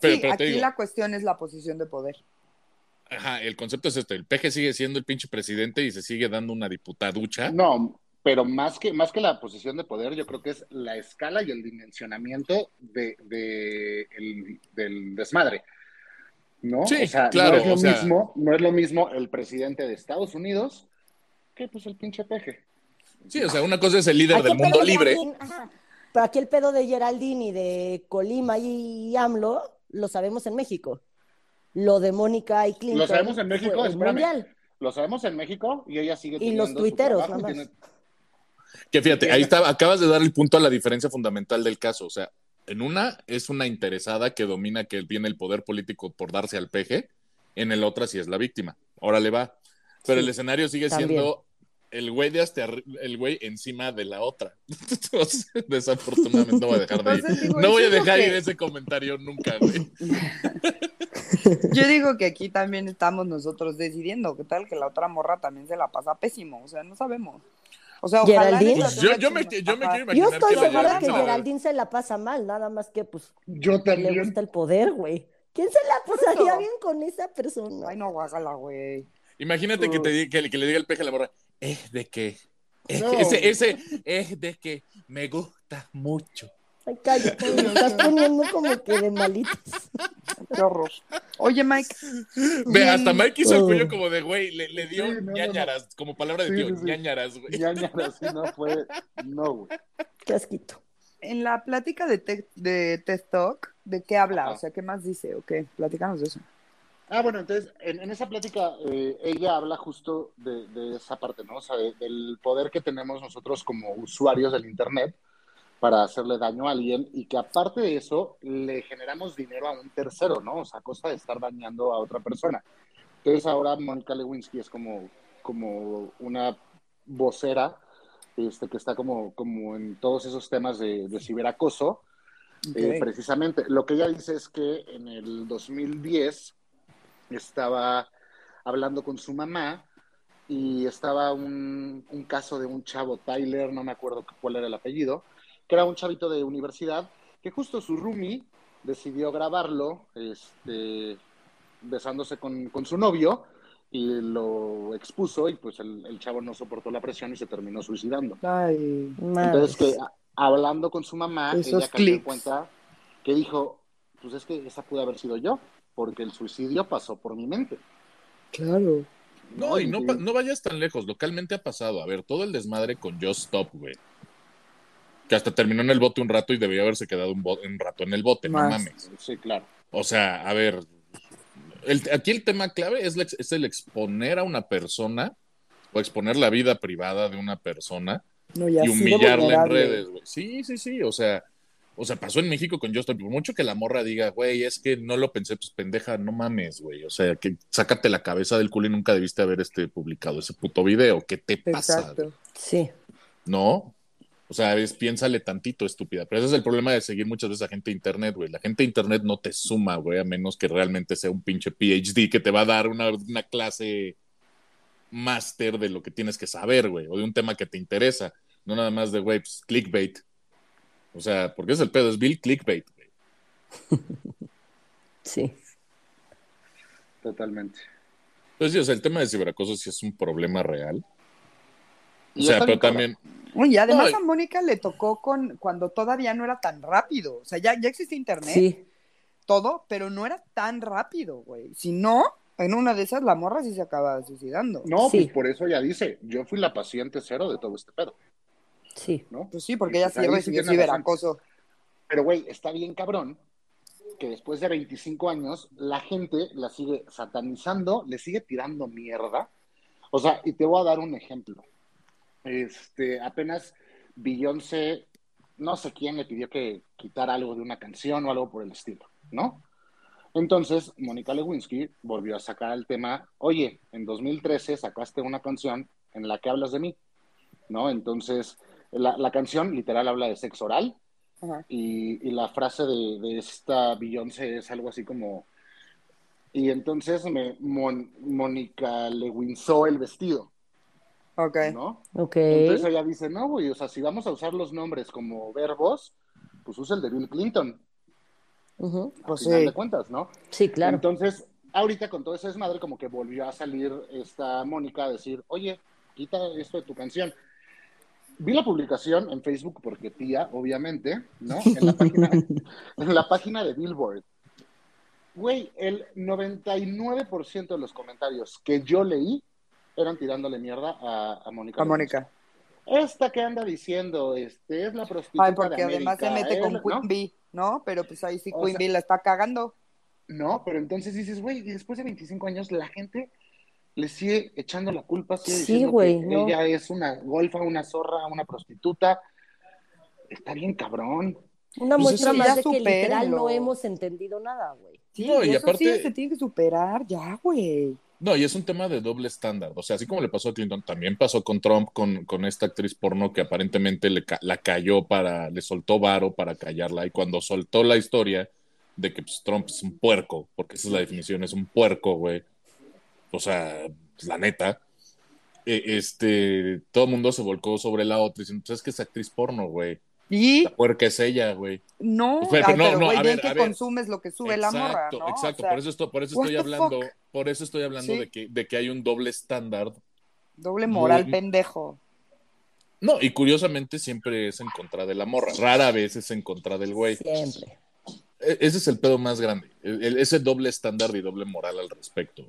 S1: sí, aquí la cuestión es la posición de poder.
S4: Ajá, el concepto es este, el peje sigue siendo el pinche presidente y se sigue dando una diputaducha.
S2: No, pero más que, más que la posición de poder, yo creo que es la escala y el dimensionamiento de, del desmadre. ¿No?
S4: Sí, claro.
S2: No es, lo mismo, no es lo mismo el presidente de Estados Unidos que pues el pinche peje.
S4: Sí, o sea, una cosa es el líder del mundo libre.
S3: pero aquí el pedo de Geraldine y de Colima y AMLO lo sabemos en México lo de Mónica y Clinton.
S2: Lo sabemos en México, es mundial. Lo sabemos en México y ella sigue
S3: Y los tuiteros, nada más.
S4: Que fíjate, ahí está, acabas de dar el punto a la diferencia fundamental del caso. O sea, en una es una interesada que domina que viene el poder político por darse al peje, en el otra sí es la víctima. Ahora le va. Pero el escenario sigue siendo el güey de hasta el güey encima de la otra. <laughs> desafortunadamente no voy a dejar de ir. No voy a dejar ir ese comentario nunca, güey. <laughs>
S1: Yo digo que aquí también estamos nosotros decidiendo, ¿qué tal que la otra morra también se la pasa pésimo? O sea, no sabemos. O sea, ojalá
S4: yo, yo, me, yo me quiero imaginar
S3: Yo estoy segura que Geraldine se la pasa mal, nada más que pues
S2: yo también.
S3: le gusta el poder, güey. ¿Quién se la pasaría bien con esa persona?
S1: Ay, no, guágala, güey.
S4: Imagínate que, te, que, que, le diga el peje a la morra, es de que, ese, ese es de que me gusta mucho.
S3: Ay, cállate, <laughs> me estás poniendo como que de malitos.
S1: Qué horror. Oye, Mike.
S4: Ve, hasta Mike hizo el cuello como de güey, le, le dio ñañaras, como palabra de tío, ñañaras, güey.
S2: ñañaras, no fue, no, güey.
S3: Qué asquito.
S1: En la plática de, te, de TED Talk, ¿de qué habla? O sea, ¿qué más dice? ¿O qué? Platícanos de eso.
S2: Ah, bueno, entonces, en, esa plática, eh, ella habla justo de, esa parte, ¿no? O sea, del poder que tenemos nosotros como usuarios del Internet para hacerle daño a alguien y que aparte de eso, le generamos dinero a un tercero, ¿no? O sea, a costa de estar dañando a otra persona. Entonces, ahora Monica Lewinsky es como, como una vocera este, que está como, como en todos esos temas de, ciberacoso. Eh, precisamente, lo que ella dice es que en el 2010 estaba hablando con su mamá y estaba un, caso de un chavo, Tyler, no me acuerdo cuál era el apellido, que era un chavito de universidad, que justo su roomie decidió grabarlo este, besándose con, su novio y lo expuso y pues el, chavo no soportó la presión y se terminó suicidando. Entonces que hablando con su mamá, ella cayó en cuenta que dijo, pues es que esa pudo haber sido yo porque el suicidio pasó por mi mente.
S1: Claro.
S4: No, y no, no vayas tan lejos, localmente ha pasado. A ver, todo el desmadre con Just Stop, güey. Que hasta terminó en el bote un rato y debería haberse quedado un, un rato en el bote, no mames.
S2: Sí, claro.
S4: O sea, a ver, aquí el tema clave es, es, el exponer a una persona o exponer la vida privada de una persona y humillarla en redes, güey. Sí, sí, sí, o sea, o sea, pasó en México con Justin, por mucho que la morra diga, güey, es que no lo pensé, pues pendeja, no mames, güey. O sea, que sácate la cabeza del culo y nunca debiste haber este publicado ese puto video. ¿Qué te pasa? Exacto.
S3: Sí.
S4: ¿No? O sea, es piénsale tantito, estúpida. Pero ese es el problema de seguir muchas veces a gente de internet, güey. La gente de internet no te suma, güey, a menos que realmente sea un pinche PhD que te va a dar una, una clase máster de lo que tienes que saber, güey, o de un tema que te interesa. No nada más de, güey, pues clickbait. O sea, porque es el pedo, es Bill Clickbait. <laughs>
S3: sí.
S2: Totalmente.
S4: Pues sí, o sea, el tema de ciberacoso sí es un problema real. O sea, pero también.
S1: Y además a Mónica le tocó con cuando todavía no era tan rápido. O sea, ya, ya existe internet. Sí. Todo, pero no era tan rápido, güey. Si no, En una de esas, la morra sí se acaba suicidando.
S2: No, pues por eso ella dice, yo fui la paciente cero de todo este pedo.
S3: Sí.
S1: ¿No? Pues sí, porque ella pues sí recibió ciberacoso.
S2: Pero, güey, está bien cabrón que después de 25 años la gente la sigue satanizando, le sigue tirando mierda. O sea, y te voy a dar un ejemplo. Este, apenas Beyoncé, no sé quién le pidió que quitara algo de una canción o algo por el estilo, ¿no? Entonces, Mónica Lewinsky volvió a sacar el tema, oye, en 2013 sacaste una canción en la que hablas de mí, ¿no? Entonces, la, la canción literal habla de sexo oral, y, la frase de, esta Beyoncé es algo así como, y entonces me Mónica le winzó el vestido.
S1: Ok.
S2: ¿No?
S3: Ok.
S2: Entonces ella dice, no, güey, o sea, si vamos a usar los nombres como verbos, pues usa el de Bill Clinton.
S1: Uh
S2: Pues sí. de cuentas, ¿no?
S3: Sí, claro.
S2: Entonces, ahorita con todo ese desmadre, como que volvió a salir esta Mónica a decir, oye, quita esto de tu canción. Vi la publicación en Facebook porque tía, obviamente, ¿no? En la <laughs> página, en la página de Billboard. Güey, el 99% de los comentarios que yo leí eran tirándole mierda a, a Mónica.
S1: A Mónica.
S2: Esta que anda diciendo, este, es la prostituta
S1: Ay, porque además se mete con Queen Bee, ¿no? Pero pues ahí sí Queen Bee la está cagando.
S2: No, pero entonces dices, güey, después de 25 años la gente le sigue echando la culpa, sigue sí, güey, que ella es una golfa, una zorra, una prostituta. Está bien cabrón.
S3: Una pues muestra más de que literal no hemos entendido nada, güey.
S1: Sí, no, y eso aparte... sí se tiene que superar ya, güey.
S4: No, y es un tema de doble estándar. O sea, así como le pasó a Clinton, también pasó con Trump, con, con esta actriz porno que aparentemente le la cayó para, le soltó varo para callarla. Y cuando soltó la historia de que pues, Trump es un puerco, porque esa es la definición, es un puerco, güey o sea, pues, la neta, e, este, todo el mundo se volcó sobre la otra diciendo, pues es que es actriz porno, güey.
S1: ¿Y?
S4: La puerca es ella, güey.
S1: No, pero, no, no, a ver, que consumes lo que sube la morra, ¿no?
S4: Exacto, por eso, estoy, por eso estoy hablando, por eso estoy hablando de, que, de que hay un doble estándar.
S1: Doble moral, pendejo.
S4: No, y curiosamente siempre es en contra de la morra. Rara vez es en contra del güey.
S3: Siempre.
S4: E, ese es el pedo más grande. ese doble estándar y doble moral al respecto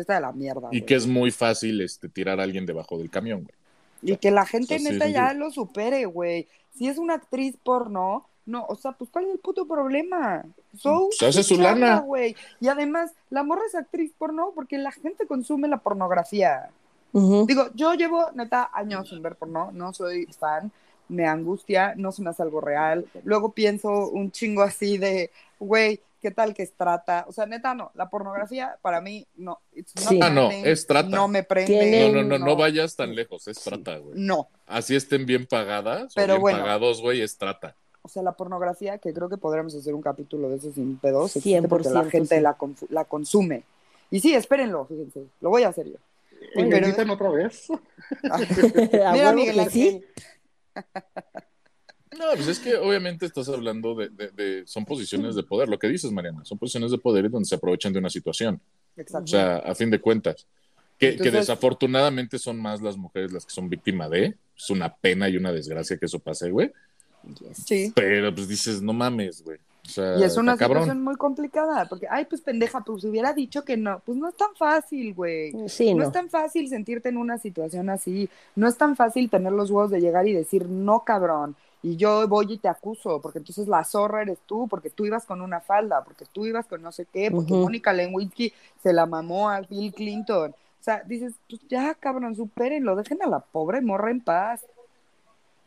S1: está de la mierda.
S4: Y que es muy fácil este, tirar a alguien debajo del camión, güey.
S1: Y que la gente neta ya lo supere, güey. Si es una actriz porno, no, o sea, pues ¿cuál es el puto problema?
S4: So, se hace su lana.
S1: güey. Y además, la morra es actriz porno porque la gente consume la pornografía. Digo, yo llevo neta años sin ver porno, no soy fan, me angustia, no se me hace algo real. Luego pienso un chingo así de, güey, ¿qué tal que es trata? O sea, neta, no, la pornografía para mí no.
S4: Sí. Ah, no, es trata.
S1: No me prende.
S4: No, no, no, no, vayas tan lejos, es trata, güey.
S1: No.
S4: Así estén bien pagadas Pero o bien pagados, güey, es trata.
S1: O sea, la pornografía, que creo que podríamos hacer un capítulo de eso sin pedos, porque la gente la, la consume. Y sí, espérenlo, fíjense, lo voy a hacer yo.
S2: ¿Y me <laughs> otra vez? <laughs>
S1: Mira, Miguel
S3: Sí.
S4: No, pues es que obviamente estás hablando de, son posiciones de poder, lo que dices, Mariana, son posiciones de poder donde se aprovechan de una situación.
S1: Exacto.
S4: O sea, a fin de cuentas, que, desafortunadamente son más las mujeres las que son víctimas de, es una pena y una desgracia que eso pase, güey.
S1: Sí.
S4: Pero pues dices, no mames, güey.
S1: y es una situación muy complicada, porque, ay, pues pendeja, pues hubiera dicho que no, pues no es tan fácil, güey.
S3: Sí,
S1: no. es tan fácil sentirte en una situación así, no es tan fácil tener los huevos de llegar y decir, no, cabrón, y yo voy y te acuso, porque entonces la zorra eres tú, porque tú ibas con una falda, porque tú ibas con no sé qué, porque Mónica Lewinsky se la mamó a Bill Clinton. O sea, dices, pues ya, cabrón, supérenlo, dejen a la pobre morra en paz.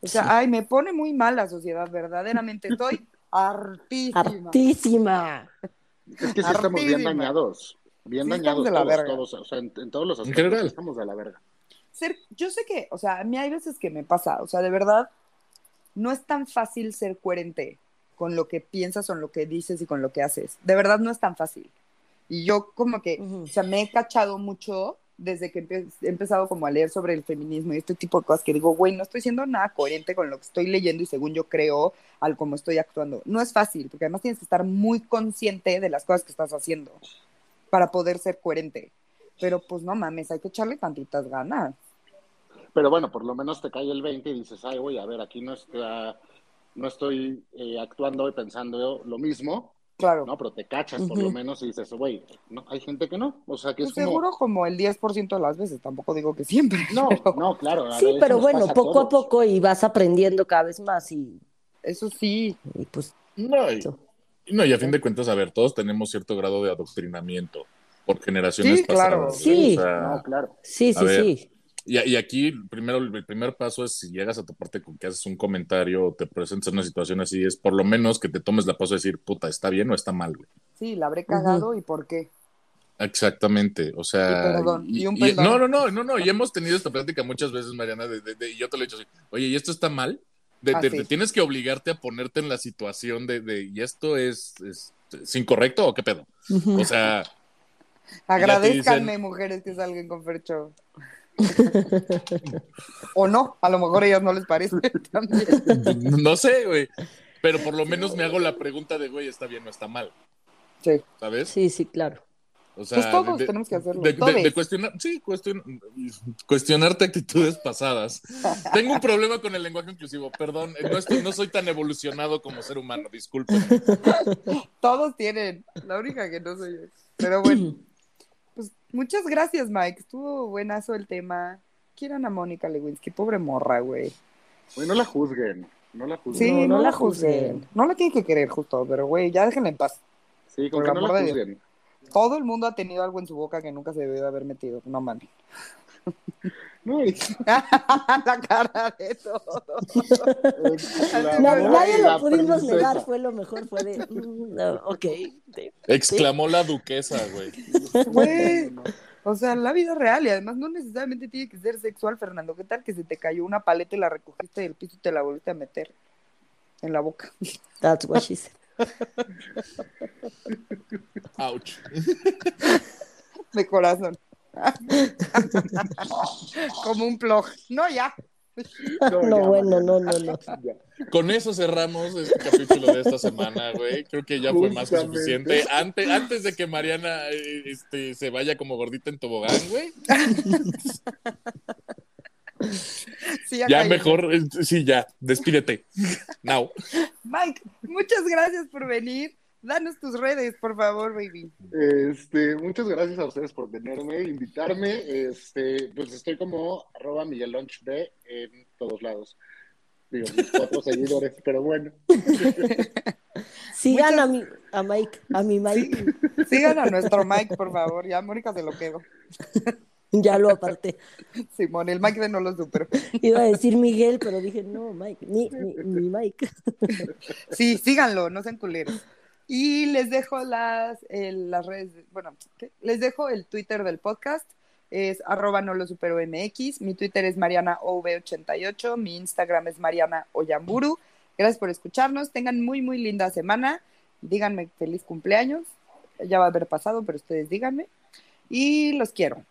S1: O sea, ay, me pone muy mal la sociedad, verdaderamente. Estoy <laughs> hartísima.
S3: Hartísima.
S2: Es que sí estamos bien dañados. Bien dañados de la todos, verga. o sea, en, todos los aspectos estamos de la verga.
S1: Ser, yo sé que, o sea, a mí hay veces que me pasa, o sea, de verdad, no es tan fácil ser coherente con lo que piensas, con lo que dices y con lo que haces. De verdad no es tan fácil. Y yo como que, o sea, me he cachado mucho desde que he empezado como a leer sobre el feminismo y este tipo de cosas que digo, güey, no estoy siendo nada coherente con lo que estoy leyendo y según yo creo al cómo estoy actuando. No es fácil, porque además tienes que estar muy consciente de las cosas que estás haciendo para poder ser coherente. Pero pues no mames, hay que echarle tantitas ganas.
S2: Pero bueno, por lo menos te cae el 20 y dices, ay, voy a ver, aquí no, está, no estoy eh, actuando y pensando lo mismo, Claro. No, pero te cachas por lo menos y dices, güey, no, hay gente que no. O sea, que es
S1: pues como... Seguro como el 10% de las veces, tampoco digo que siempre.
S2: No, <laughs> no, claro.
S3: Sí, pero bueno, poco a, poco y vas aprendiendo cada vez más y...
S1: Eso sí.
S3: Y pues...
S4: No, y, no, y a fin de cuentas, a ver, todos tenemos cierto grado de adoctrinamiento por generaciones
S1: sí, Claro.
S3: Sí,
S2: claro.
S3: Sí, sí, sí.
S4: Y, aquí, primero, el primer paso es si llegas a toparte con que haces un comentario o te presentas en una situación así, es por lo menos que te tomes la pausa de decir, puta, ¿está bien o está mal, güey?
S1: Sí, la habré cagado y por qué.
S4: Exactamente, o sea.
S1: Y perdón, y, un perdón.
S4: no, no, no, no, no, y hemos tenido esta plática muchas veces, Mariana, y yo te lo he dicho así, oye, ¿y esto está mal? De, ah, tienes que obligarte a ponerte en la situación de, de ¿y esto es, es, incorrecto o qué pedo? O sea.
S1: Agradezcanme, mujeres que salgan con Fercho. O no, a lo mejor a ellas no les parece también.
S4: No sé, güey. Pero por lo menos me hago la pregunta de, güey, ¿está bien o está mal?
S1: Sí.
S4: ¿Sabes?
S3: Sí, sí, claro.
S1: O sea, pues todos tenemos que hacerlo.
S4: De, cuestionar, sí, cuestionarte actitudes pasadas. Tengo un problema con el lenguaje inclusivo, perdón, no, no soy tan evolucionado como ser humano, disculpen.
S1: Todos tienen, la única que no soy yo. Pero bueno. Muchas gracias, Mike. Estuvo buenazo el tema. Quieran a Mónica Lewinsky, pobre morra, güey.
S2: Güey, no la juzguen. No la juzguen.
S1: Sí, no, la juzguen. No la tiene que querer, justo, pero güey, ya déjenla en paz.
S2: Sí, con que no la juzguen.
S1: Todo el mundo ha tenido algo en su boca que nunca se debe haber metido. No mames.
S2: No, <laughs>
S1: la cara de todo.
S3: nadie lo pudimos negar, fue lo mejor, fue de, mm, ok.
S4: Exclamó la duquesa, güey.
S1: Güey, o sea, la vida real y además no necesariamente tiene que ser sexual, Fernando. ¿Qué tal que se te cayó una paleta y la recogiste del piso y te la volviste a meter en la boca?
S3: That's what she said.
S4: Ouch.
S1: De corazón. <laughs> Como un plug. No, ya.
S3: No, bueno, no, no, no.
S4: Con eso cerramos este capítulo de esta semana, güey. Creo que ya fue más que suficiente. Antes, antes de que Mariana este, se vaya como gordita en tobogán, güey. ya, mejor, eh, sí, ya, despídete. Now.
S1: Mike, muchas gracias por venir. Danos tus redes, por favor, baby.
S2: Este, muchas gracias a ustedes por tenerme, invitarme. Este, pues estoy como arroba B en todos lados. Digo, mis <laughs> cuatro seguidores, pero bueno. <laughs>
S3: Sigan a mi, a Mike, a mi Mike. <laughs>
S1: sigan a nuestro Mike, por favor. Ya Mónica se lo quedo.
S3: Ya lo aparté.
S1: Simón, el Mike de no lo supero.
S3: Iba a decir Miguel, pero dije, no, Mike, ni, ni, Mike.
S1: Sí, síganlo, no sean culeros. Y les dejo las, las redes, bueno, les dejo el Twitter del podcast, es arroba no lo supero MX, mi Twitter es Mariana 88 mi Instagram es Mariana Oyamburu. Gracias por escucharnos, tengan muy, muy linda semana, díganme feliz cumpleaños, ya va a haber pasado, pero ustedes díganme, y los quiero.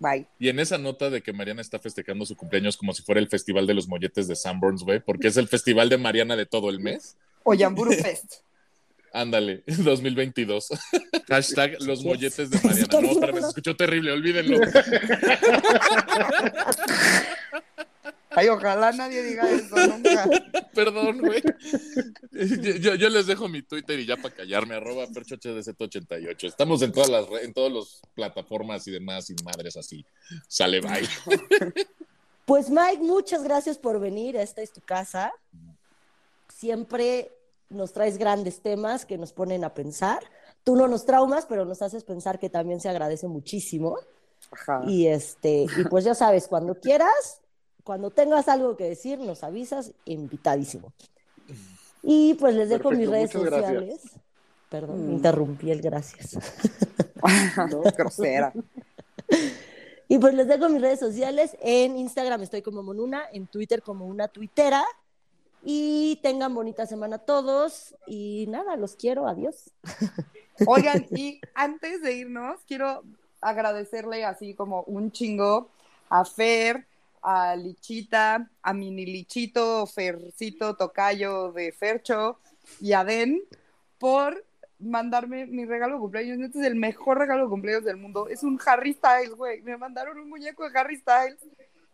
S1: Bye.
S4: Y en esa nota de que Mariana está festejando su cumpleaños como si fuera el festival de los molletes de Sanborns, güey, porque es el festival de Mariana de todo el mes.
S1: Oyamburu Fest.
S4: Ándale, <laughs> 2022. Hashtag <laughs> los molletes de Mariana. No, espérame, se escuchó terrible, olvídenlo. <laughs>
S1: Ay, ojalá nadie diga eso nunca.
S4: Perdón, güey. Yo, les dejo mi Twitter y ya para callarme, arroba perchohdz88. Estamos en todas las en todas las plataformas y demás, y madres así. Sale, bye.
S3: Pues Mike, muchas gracias por venir. Esta es tu casa. Siempre nos traes grandes temas que nos ponen a pensar. Tú no nos traumas, pero nos haces pensar que también se agradece muchísimo. Y este, y pues ya sabes, cuando quieras, cuando tengas algo que decir, nos avisas, invitadísimo. Y pues les dejo mis redes sociales. Perdón, mm. interrumpí el gracias. <laughs>
S1: no, grosera.
S3: Y pues les dejo mis redes sociales. En Instagram estoy como Monuna, en Twitter como una tuitera. Y tengan bonita semana todos. Y nada, los quiero. Adiós. <laughs>
S1: Oigan, y antes de irnos, quiero agradecerle así como un chingo a Fer, a Lichita, a Mini Lichito, Fercito, Tocayo de Fercho y a Den por mandarme mi regalo de cumpleaños. Este es el mejor regalo de cumpleaños del mundo. Es un Harry Styles, güey. Me mandaron un muñeco de Harry Styles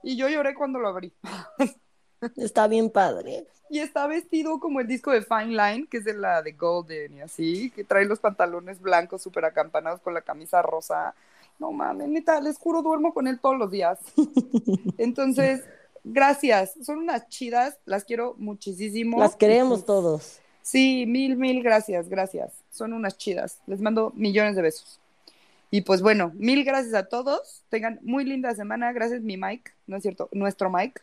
S1: y yo lloré cuando lo abrí. <laughs>
S3: Está bien padre.
S1: Y está vestido como el disco de Fine Line, que es de la de Golden y así, que trae los pantalones blancos súper acampanados con la camisa rosa. No mames, neta, les juro, duermo con él todos los días. <laughs> Entonces, gracias. Son unas chidas, las quiero muchísimo.
S3: Las queremos todos.
S1: Sí, mil, mil gracias, gracias. Son unas chidas. Les mando millones de besos. Y pues bueno, mil gracias a todos. Tengan muy linda semana. Gracias, mi Mike. No es cierto, nuestro Mike.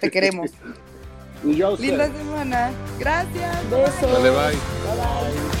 S1: Te queremos. <laughs> Linda semana. Gracias.
S3: Besos.
S4: bye. bye.